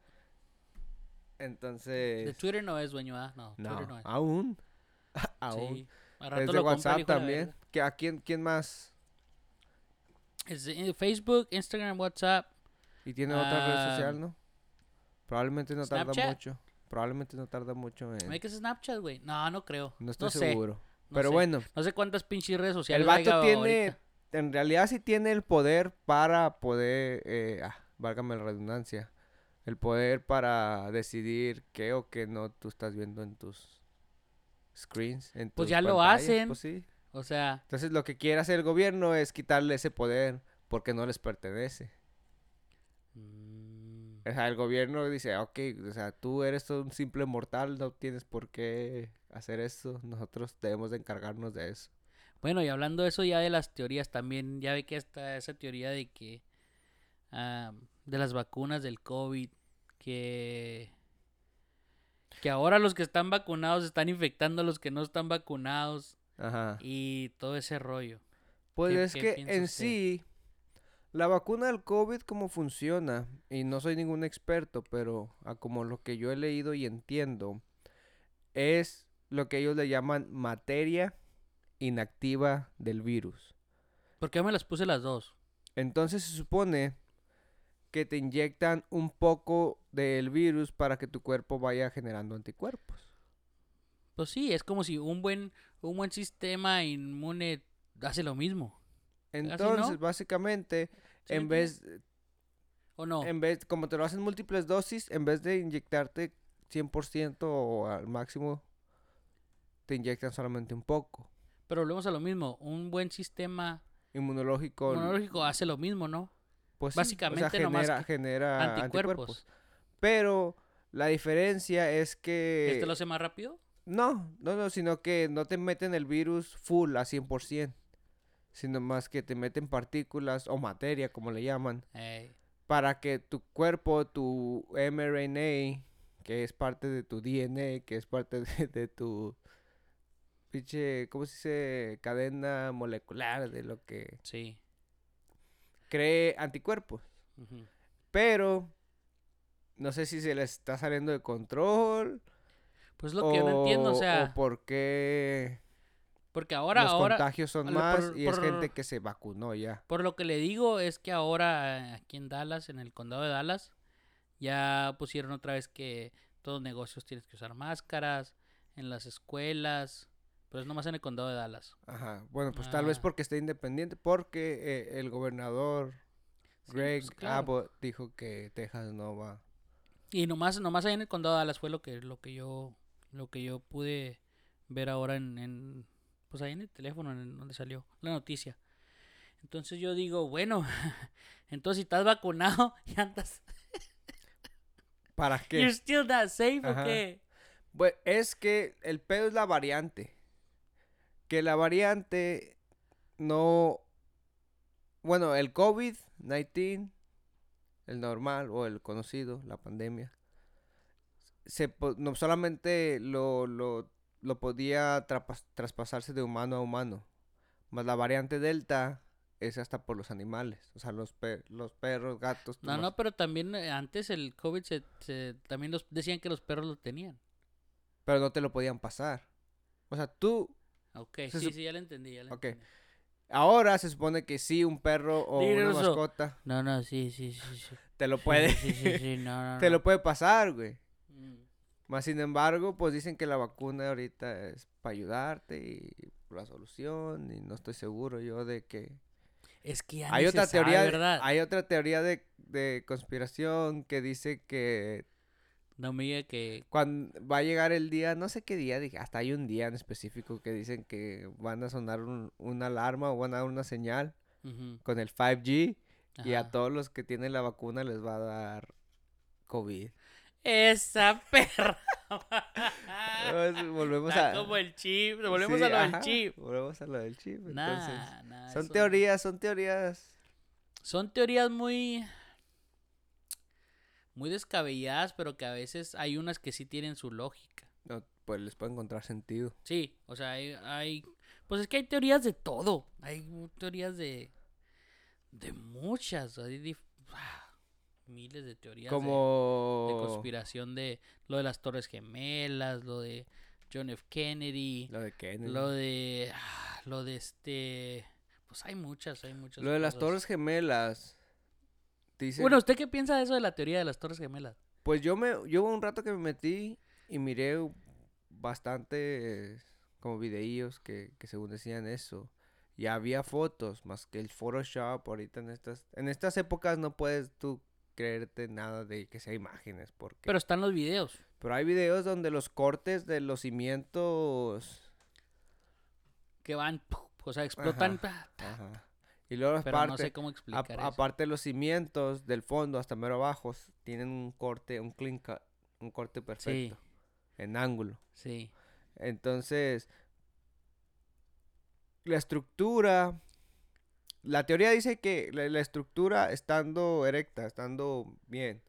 entonces... De Twitter no es dueño, ¿ah? No, no, Twitter no es. aún, aún. Sí. Es de el WhatsApp también. ¿Que ¿A quién, quién más? Es de- Facebook, Instagram, WhatsApp. Y tiene otra red Ah, social, ¿no? Probablemente no tarda mucho. Probablemente no tarda mucho en... ¿No hay que es Snapchat, güey? No, no creo. No estoy seguro. no Pero sé. bueno, No sé cuántas pinches redes el sociales vato haya tiene... ahorita. En realidad sí tiene el poder para poder... Eh, ah, válgame la redundancia. El poder para decidir qué o qué no tú estás viendo en tus screens. En Pues ya lo hacen. Pues sí. O sea, Entonces lo que quiere hacer el gobierno es quitarle ese poder porque no les pertenece. mm, O sea, el gobierno dice, ok, o sea, tú eres un simple mortal, no tienes por qué hacer eso, nosotros debemos de encargarnos de eso. bueno, y hablando de eso ya de las teorías también, ya ve que está esa teoría de que ah, de las vacunas del COVID, que que ahora los que están vacunados están infectando a los que no están vacunados Ajá. y todo ese rollo. Pues ¿Qué- es que en usted? sí, la vacuna del COVID, cómo funciona, y no soy ningún experto, pero a como lo que yo he leído y entiendo, es lo que ellos le llaman materia inactiva del virus. Porque yo me las puse las dos. Entonces se supone que te inyectan un poco del virus para que tu cuerpo vaya generando anticuerpos. Pues sí, es como si un buen un buen sistema inmune hace lo mismo, Entonces, no? básicamente, ¿Sí me en vez, ¿o no? en vez, como te lo hacen múltiples dosis, en vez de inyectarte 100% o al máximo, te inyectan solamente un poco. Pero volvemos a lo mismo, un buen sistema Inmunológico, inmunológico hace lo mismo, ¿no? pues sí, o sea, básicamente nomás genera, que genera anticuerpos. anticuerpos. Pero la diferencia es que... ¿Este lo hace más rápido? No, no, no, sino que no te meten el virus full a 100%, sino más que te meten partículas o materia, como le llaman, para que tu cuerpo, tu mRNA, que es parte de tu DNA, que es parte de, de tu pinche, ¿cómo se dice? Cadena molecular de lo que... sí. cree anticuerpos. Pero no sé si se le está saliendo de control. Pues lo que yo no entiendo, o sea, por qué porque ahora, los ahora, contagios son más por- y es gente que se vacunó ya. por lo que le digo es que ahora aquí en Dallas, en el condado de Dallas, ya pusieron otra vez que todos los negocios tienes que usar máscaras, en las escuelas, pero es nomás en el condado de Dallas. Ajá. Bueno, pues tal vez Ah. porque esté independiente, porque eh, el gobernador Sí, Greg pues, claro. Abbott dijo que Texas no va. Y nomás, nomás ahí en el condado de Dallas fue lo que, lo que yo, lo que yo pude ver ahora en, en pues ahí en el teléfono, en donde salió la noticia. Entonces yo digo, bueno, entonces si estás vacunado y andas, ¿Para qué? you're still not safe Ajá. o qué? Pues es que el pedo es la variante. Que la variante no. Bueno, el COVID-19, el normal o el conocido, la pandemia, se, no solamente lo, lo, lo podía trapas- traspasarse de humano a humano, más la variante Delta es hasta por los animales, o sea, los, pe- los perros, gatos. No, no, pero también eh, antes el COVID se, se- también los decían que los perros lo tenían. pero no te lo podían pasar. O sea, tú Ok, Se sí, sí, ya lo entendí, ya lo Ok. entendí. Ahora se supone que sí, un perro o una mascota No, no, sí, sí, sí, sí. te lo puede, Sí, sí, sí, no, no, te lo puede pasar, güey. Mm. Más sin embargo, pues dicen que la vacuna ahorita es para ayudarte y la solución y no estoy seguro yo de que Es que ya hay otra se sabe, teoría, ¿verdad? hay otra teoría de, de conspiración que dice que No me diga que cuando va a llegar el día, no sé qué día, hasta hay un día en específico que dicen que van a sonar un- una alarma o van a dar una señal con el 5G y a todos los que tienen la vacuna les va a dar COVID. Esa perra. Volvemos Está a como el chip. Volvemos Sí, a lo del chip. Volvemos a lo del chip. Entonces, Nah, nah, son eso- teorías, son teorías. Son teorías muy. Muy descabelladas, pero que a veces hay unas que sí tienen su lógica. No, pues les puede encontrar sentido. Sí, o sea, hay, hay- Pues es que hay teorías de todo. Hay teorías de. De muchas. Hay dif- ah, miles de teorías. Como de conspiración de lo de las Torres Gemelas, lo de John F. Kennedy, lo de Kennedy. lo de ah, lo de este pues hay muchas, hay muchas. Lo de las. Torres Gemelas. Dicen, Bueno, ¿usted qué piensa de eso de la teoría de las Torres Gemelas? pues yo me yo hubo un rato que me metí y miré bastante como videillos que, que según decían eso. Y había fotos, más que el Photoshop ahorita en estas en estas épocas no puedes tú creerte nada de que sea imágenes porque Pero están los videos. Pero hay videos donde los cortes de los cimientos. que van, o sea, explotan, Ajá. Ajá. Y luego pero aparte, no sé cómo ap- explicar eso. aparte los cimientos del fondo hasta mero abajo tienen un corte, un clean cut, un corte perfecto en ángulo. Sí, Entonces, la estructura, la teoría dice que la, la estructura estando erecta, estando bien,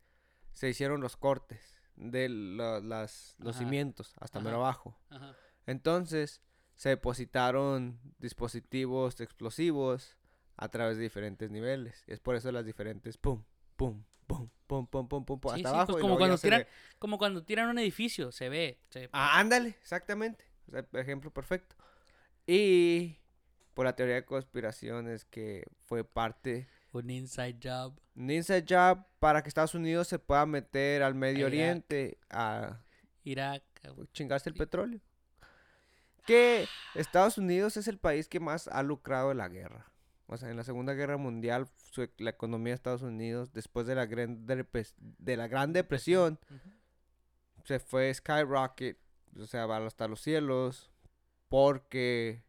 se hicieron los cortes de la- las, los Ajá. cimientos hasta mero abajo. ajá. Entonces se depositaron dispositivos explosivos a través de diferentes niveles. Es por eso las diferentes pum, pum, pum, pum, pum, pum, pum, sí, hasta sí, abajo. Pues como, cuando tiran, como cuando tiran un edificio, se ve. Se. Ah, ándale, exactamente. O sea, ejemplo perfecto. Y por la teoría de conspiraciones que fue parte... Un inside job. Un inside job para que Estados Unidos se pueda meter al Medio Irak. Oriente a... Irak. Chingarse el petróleo. Que Estados Unidos es el país que más ha lucrado de la guerra. O sea, en la Segunda Guerra Mundial, su la economía de Estados Unidos, después de la Gran, Depres- de la gran Depresión, se fue skyrocket, o sea, va hasta los cielos, porque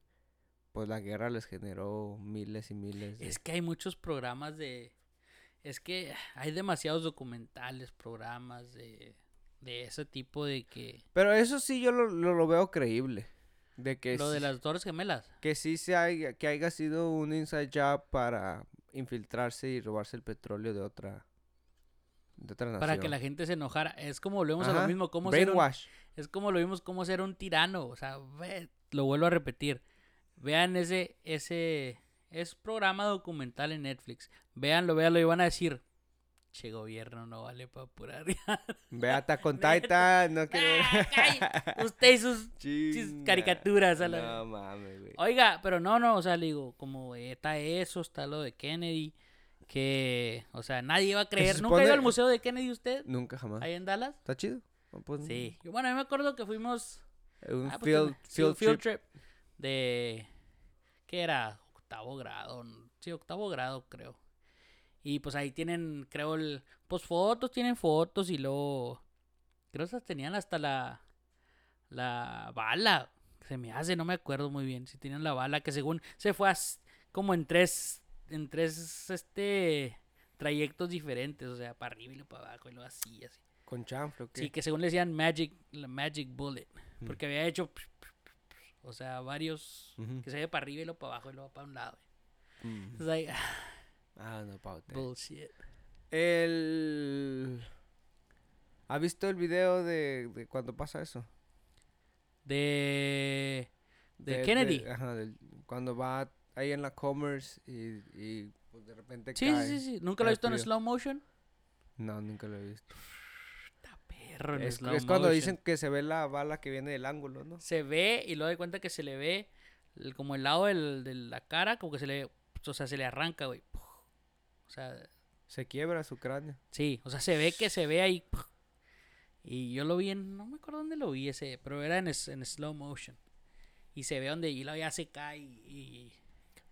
pues la guerra les generó miles y miles de... Es que hay muchos programas de... Es que hay demasiados documentales, programas de, de ese tipo de que... Pero eso sí yo lo, lo- lo veo creíble. De que, Lo de las Torres Gemelas. que sí se haya, que haya sido un inside job para infiltrarse y robarse el petróleo de otra de otra nación. Para que la gente se enojara. Es como volvemos a Ajá, lo mismo. Como ser un- Brainwash. es como lo vimos como ser un tirano. O sea, ve- lo vuelvo a repetir. Vean ese, ese, Es programa documental en Netflix. Véanlo, véanlo y van a decir, che gobierno no vale para pura Ve Attack on Titan, no quiero ver. Ah. Usted y sus caricaturas a la No mames, güey. Oiga, pero no, no, o sea, le digo, como está eso, está lo de Kennedy, que, o sea, nadie iba a creer. ¿Nunca ha ido al museo de Kennedy usted? Nunca jamás. Ahí en Dallas. ¿Está chido? No, pues, Sí. Yo, bueno, yo me acuerdo que fuimos Un ah, pues, field, sí, field, field trip. trip de, ¿qué era? Octavo grado, sí, octavo grado creo. Y pues ahí tienen, creo, el, pues fotos, tienen fotos y luego, creo que tenían hasta la, la bala, se me hace, no me acuerdo muy bien, si tenían la bala que según se fue como en tres, en tres, este, trayectos diferentes, o sea, para arriba y luego para abajo y luego así, así. Con chanfle, ¿qué? Sí, que según le decían Magic, la Magic Bullet. Mm. Porque había hecho, o sea, varios Ujú. que se ve para arriba y luego para abajo y luego para un lado. Mm. Ah, no, paute. bullshit. El... ¿Ha visto el video de, de cuando pasa eso? De, de, Kennedy. ajá, cuando va ahí en la Commerce y, y pues, de repente sí, cae. sí, sí, sí. ¿Nunca lo he visto en slow motion? No, nunca lo he visto. Está perro en Es, slow es cuando motion. dicen que se ve la bala que viene del ángulo, ¿no? Se ve y luego de cuenta que se le ve el- como el lado del- de la cara, como que se le, o sea, se le arranca, güey. O sea, Se quiebra su cráneo. Sí, o sea, se ve que se ve ahí. Y yo lo vi en. No me acuerdo dónde lo vi ese, pero era en, en slow motion. Y se ve donde y ya se cae y.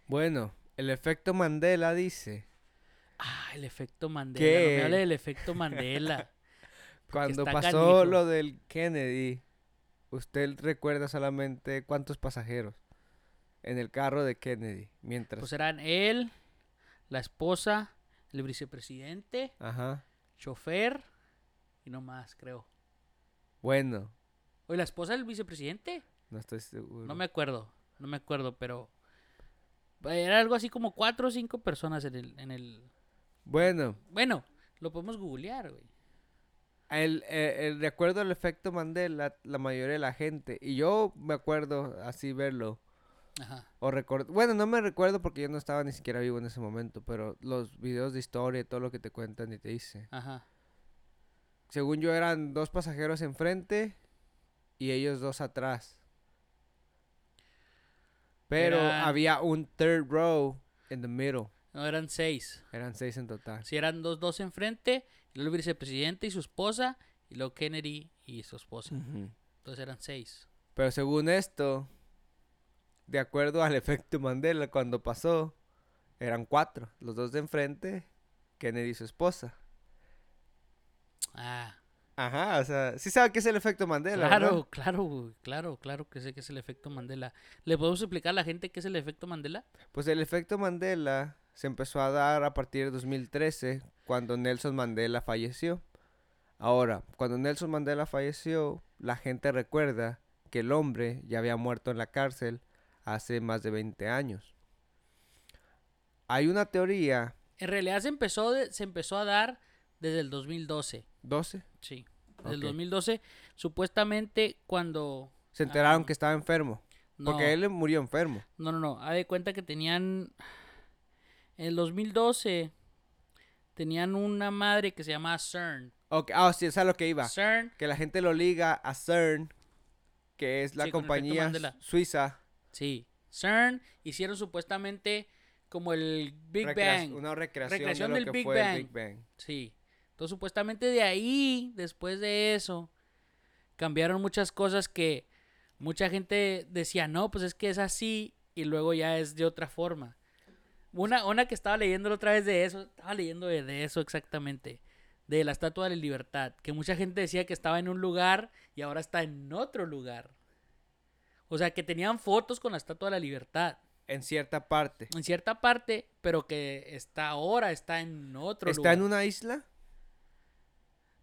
Bueno, el efecto Mandela dice, Ah, el efecto Mandela. ¿Qué? No me hable del efecto Mandela. cuando pasó canijo. lo del Kennedy, usted recuerda solamente cuántos pasajeros en el carro de Kennedy, mientras... pues eran él, la esposa, el vicepresidente, Ajá. chofer y no más, creo. Bueno, Oye, la esposa del vicepresidente. no estoy seguro. No me acuerdo, no me acuerdo, pero. Era algo así como cuatro o cinco personas en el, en el Bueno, Bueno, lo podemos googlear, güey. el, eh, el- de acuerdo al efecto Mandela, la mayoría de la gente, y yo me acuerdo así verlo, Ajá. o record... Bueno, no me recuerdo porque yo no estaba ni siquiera vivo en ese momento, pero los videos de historia y todo lo que te cuentan y te dice. Ajá. Según yo eran dos pasajeros enfrente y ellos dos atrás. Pero Eran- había un third row in the middle. No, eran seis. Eran seis en total. Si eran dos, dos enfrente, el vicepresidente y su esposa, y luego Kennedy y su esposa. Entonces eran seis. Pero según esto, de acuerdo al efecto Mandela, cuando pasó, eran cuatro. Los dos de enfrente, Kennedy y su esposa. Ah, Ajá, o sea, sí sabe qué es el efecto Mandela. claro, ¿verdad? claro, claro, claro que sé que es el efecto Mandela. ¿Le podemos explicar a la gente qué es el efecto Mandela? Pues el efecto Mandela se empezó a dar a partir de 2013, cuando Nelson Mandela falleció. Ahora, cuando Nelson Mandela falleció, la gente recuerda que el hombre ya había muerto en la cárcel hace más de 20 años. Hay una teoría, En realidad se empezó, de- se empezó a dar desde el 2012. 12, Sí. Desde el Ok. 2012, supuestamente cuando... se enteraron Ah. que estaba enfermo, No, porque él murió enfermo. no, no, no. Haz de cuenta que tenían... En el 2012 tenían una madre que se llamaba CERN. Ok, Ah, sí, es a lo que iba. CERN Que la gente lo liga a CERN, que es la Sí, compañía suiza. Sí, CERN hicieron supuestamente como el Big recrea- Bang. Una recreación, Recreación de del que Big fue Bang. el Big Bang. Sí. Entonces supuestamente de ahí, después de eso, cambiaron muchas cosas que mucha gente decía, no, pues es que es así y luego ya es de otra forma. Una, una que estaba leyendo otra vez de eso, estaba leyendo de, de eso exactamente, de la Estatua de la Libertad, que mucha gente decía que estaba en un lugar y ahora está en otro lugar. O sea, que tenían fotos con la Estatua de la Libertad. En cierta parte. En cierta parte, pero que está ahora, está en otro ¿Está lugar. en una isla?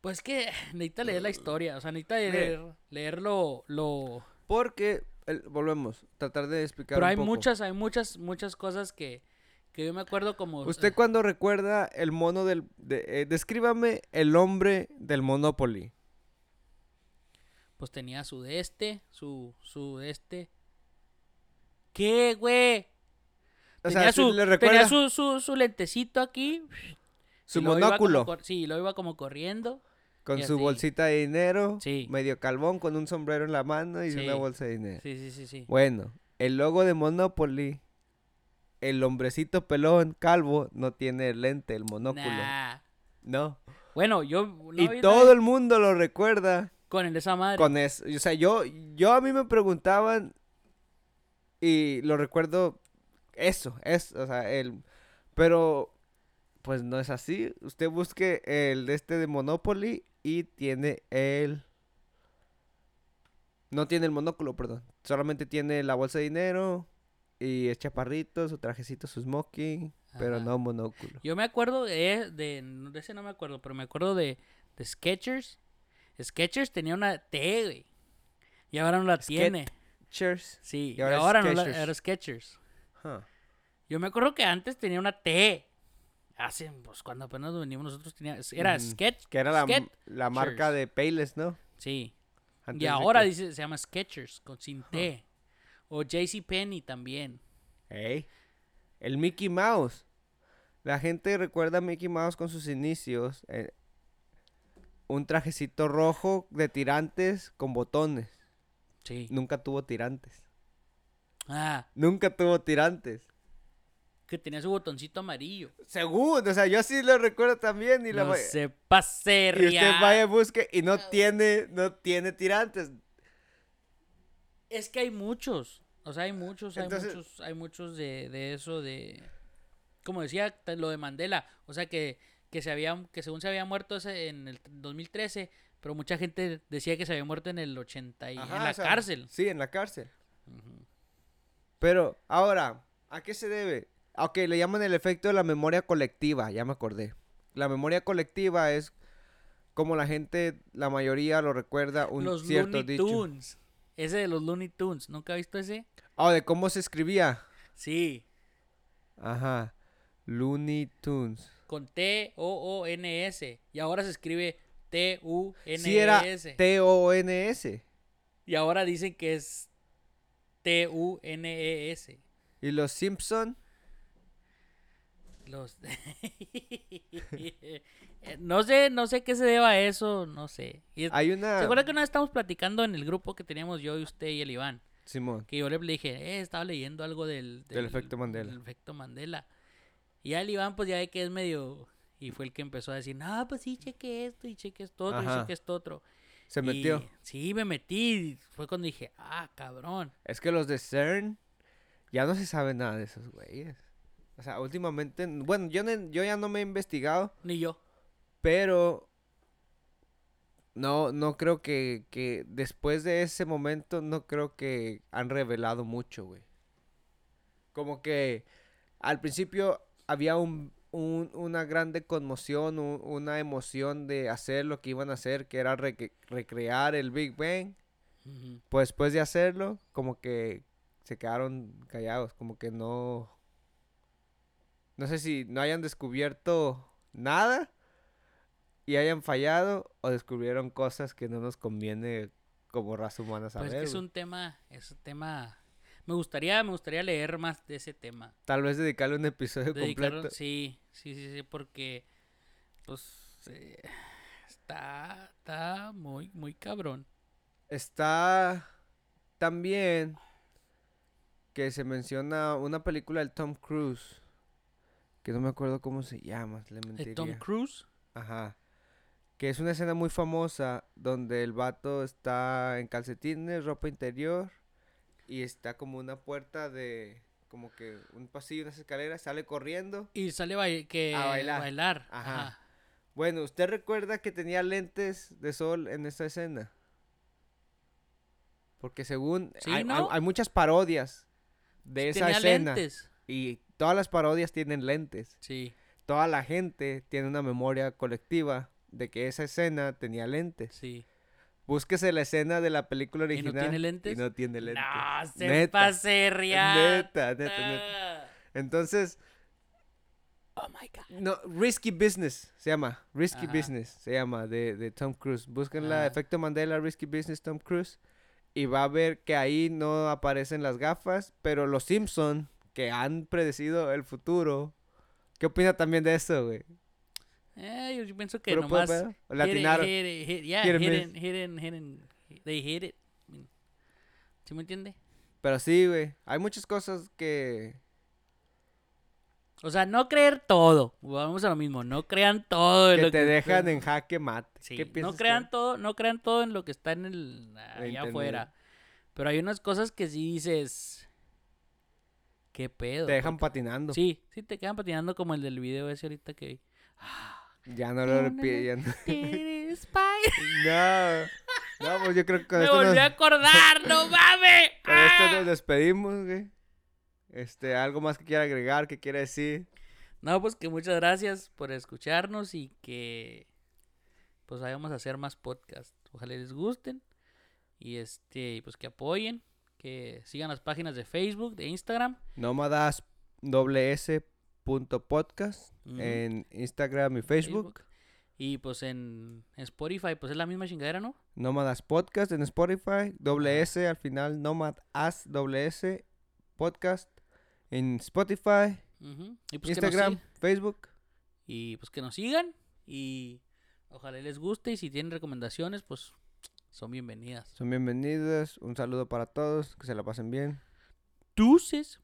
Pues que necesita leer la historia, o sea, necesita leer, leer lo, lo... Porque, el- volvemos, tratar de explicar Pero un hay poco. muchas, hay muchas, muchas cosas que, que yo me acuerdo como... ¿Usted cuando recuerda el mono del... de- eh, descríbame el hombre del Monopoly. Pues tenía su de este, su, su de este. ¿Qué, güey? O tenía sea, sí su, le tenía su, su, su lentecito aquí. su como monóculo cor- sí, lo iba como corriendo. con su así. bolsita de dinero, Sí. medio calvón con un sombrero en la mano y Sí. una bolsa de dinero. Sí, sí, sí, sí. Bueno, el logo de Monopoly, el hombrecito pelón, calvo, no tiene lente, el monóculo. Nah. No. Bueno, yo... no y todo el mundo lo recuerda Con el de esa madre. con eso. O sea, yo, yo a mí me preguntaban y lo recuerdo eso, es, o sea, el... Pero, pues no es así. Usted busque el de este de Monopoly y tiene el... No tiene el monóculo, perdón. Solamente tiene la bolsa de dinero y es chaparrito, su trajecito, su smoking, pero no monóculo. Yo me acuerdo de, de, de ese no me acuerdo, pero me acuerdo de, de Skechers. Skechers tenía una T, güey. Y ahora no la tiene. Cheers. Sí, y y ahora no la, era Skechers. Huh. Yo me acuerdo que antes tenía una T. Hace, pues cuando apenas venimos nosotros tenía, era. Sketch. Que era la, la marca de Payless, ¿no? Sí. Antes y ahora que- dice, se llama Skechers con sin T. O JCPenney también. Ey, El Mickey Mouse. La gente recuerda a Mickey Mouse con sus inicios. eh, un trajecito rojo de tirantes con botones. Sí. Nunca tuvo tirantes. Ah, Nunca tuvo tirantes. que tenía su botoncito amarillo. Según, o sea, yo sí lo recuerdo también. Y, la no ma- se pase, y usted vaya y busque y no tiene, no tiene tirantes. Es que hay muchos. O sea, hay muchos, hay Entonces- muchos, hay muchos de, de eso, de... Como decía, lo de Mandela. O sea, que, que se había, que según se había muerto en el 2013, pero mucha gente decía que se había muerto en el 80 y Ajá, en la o sea, cárcel. Sí, en la cárcel. Pero, ahora, ¿a qué se debe? Ok, le llaman el efecto de la memoria colectiva, ya me acordé. La memoria colectiva es como la gente, la mayoría lo recuerda un Los cierto Looney dicho. Tunes. Ese de los Looney Tunes. ¿Nunca has visto ese? Oh, de cómo se escribía. Sí. Ajá. Looney Tunes. Con T-O-O-N-S. Y ahora se escribe T-U-N-E-S. Sí era T-O-N-S. Y ahora dicen que es T-U-N-E-S. Y los Simpson. Los... no sé, no sé qué se deba a eso, no sé. Y Hay una... ¿Se acuerda que una vez estábamos platicando en el grupo que teníamos yo y usted y el Iván? Simón. Que yo le dije, eh, estaba leyendo algo del... Del efecto Mandela. del efecto Mandela. Y ya el Iván, pues ya ve que es medio... Y fue el que empezó a decir, no, pues sí, cheque esto y cheque esto otro y cheque esto otro. Se Y- metió. sí, me metí. Fue cuando dije, ah, cabrón. Es que los de CERN ya no se sabe nada de esos güeyes. O sea, últimamente, bueno, yo, yo ya no me he investigado, Ni yo. pero no, no creo que, que después de ese momento, no creo que han revelado mucho, güey. Como que al principio había un, un- una grande conmoción, un- una emoción de hacer lo que iban a hacer, que era recre- recrear el Big Bang. Pues después de hacerlo, como que se quedaron callados, como que no... No sé si no hayan descubierto nada y hayan fallado o descubrieron cosas que no nos conviene como raza humana saber. Pues que es un tema, es un tema... Me gustaría, me gustaría leer más de ese tema. Tal vez dedicarle un episodio completo. sí, sí, sí, sí, porque pues eh, está, está muy, muy cabrón. Está también que se menciona una película del Tom Cruise, que no me acuerdo cómo se llama, le mentiría. Tom Cruise. Ajá. Que es una escena muy famosa donde el vato está en calcetines, ropa interior y está como una puerta de como que un pasillo, unas escaleras, sale corriendo. Y sale bai- que A bailar. bailar. Ajá. Ajá. Bueno, ¿usted recuerda que tenía lentes de sol en esta escena? Porque según Sí, hay, hay- ¿no? hay muchas parodias de esa Tenía escena lentes. y todas las parodias tienen lentes. Sí, Toda la gente tiene una memoria colectiva de que esa escena tenía lentes. sí. Búsquese la escena de la película ¿Y no original. tiene lentes? Y no tiene lentes. No, se Neta. pase. Neta, neta, neta. Entonces, Oh my god. no, Risky Business se llama. Risky Ajá. Business se llama de, de Tom Cruise. Busquen la Ajá. efecto Mandela Risky Business Tom Cruise. Y va a ver que ahí no aparecen las gafas. Pero los Simpson, que han predecido el futuro. ¿Qué opina también de eso, güey? Eh, yo pienso que ¿Puro nomás... pedo? hit it, Latinaron. hit it, hit- yeah, it, hit it, hit it. They hit it. ¿Sí me entiende? Pero sí, güey. Hay muchas cosas que... O sea, no creer todo. Vamos a lo mismo. No crean todo. en que lo te dejan en jaque mate. Sí, ¿Qué no crean todo, no crean todo en lo que está en el allá afuera. Pero hay unas cosas que sí dices. ¿Qué pedo? Te dejan Porque- patinando. Sí, sí te quedan patinando como el del video ese ahorita que vi. Ya no lo No, no, no- No, pues yo creo que con Me esto, nos, volví a acordar, no mames. con esto ¡Ah! nos despedimos, güey. Este, algo más que quiera agregar, que quiera decir. No, pues que muchas gracias por escucharnos y que pues vayamos a hacer más podcasts. Ojalá les gusten y este pues que apoyen, que sigan las páginas de Facebook, de Instagram. Nómadas doble S punto podcast en Instagram y Facebook. Y pues en Spotify, pues es la misma chingadera, ¿no? Nómadas podcast en Spotify. Doble S al final. Nómad as doble S podcast en Spotify. Y pues Instagram, Facebook. y pues que nos sigan y ojalá les guste y si tienen recomendaciones, pues son bienvenidas. Son bienvenidos. Un saludo para todos. Que se la pasen bien. Deuces.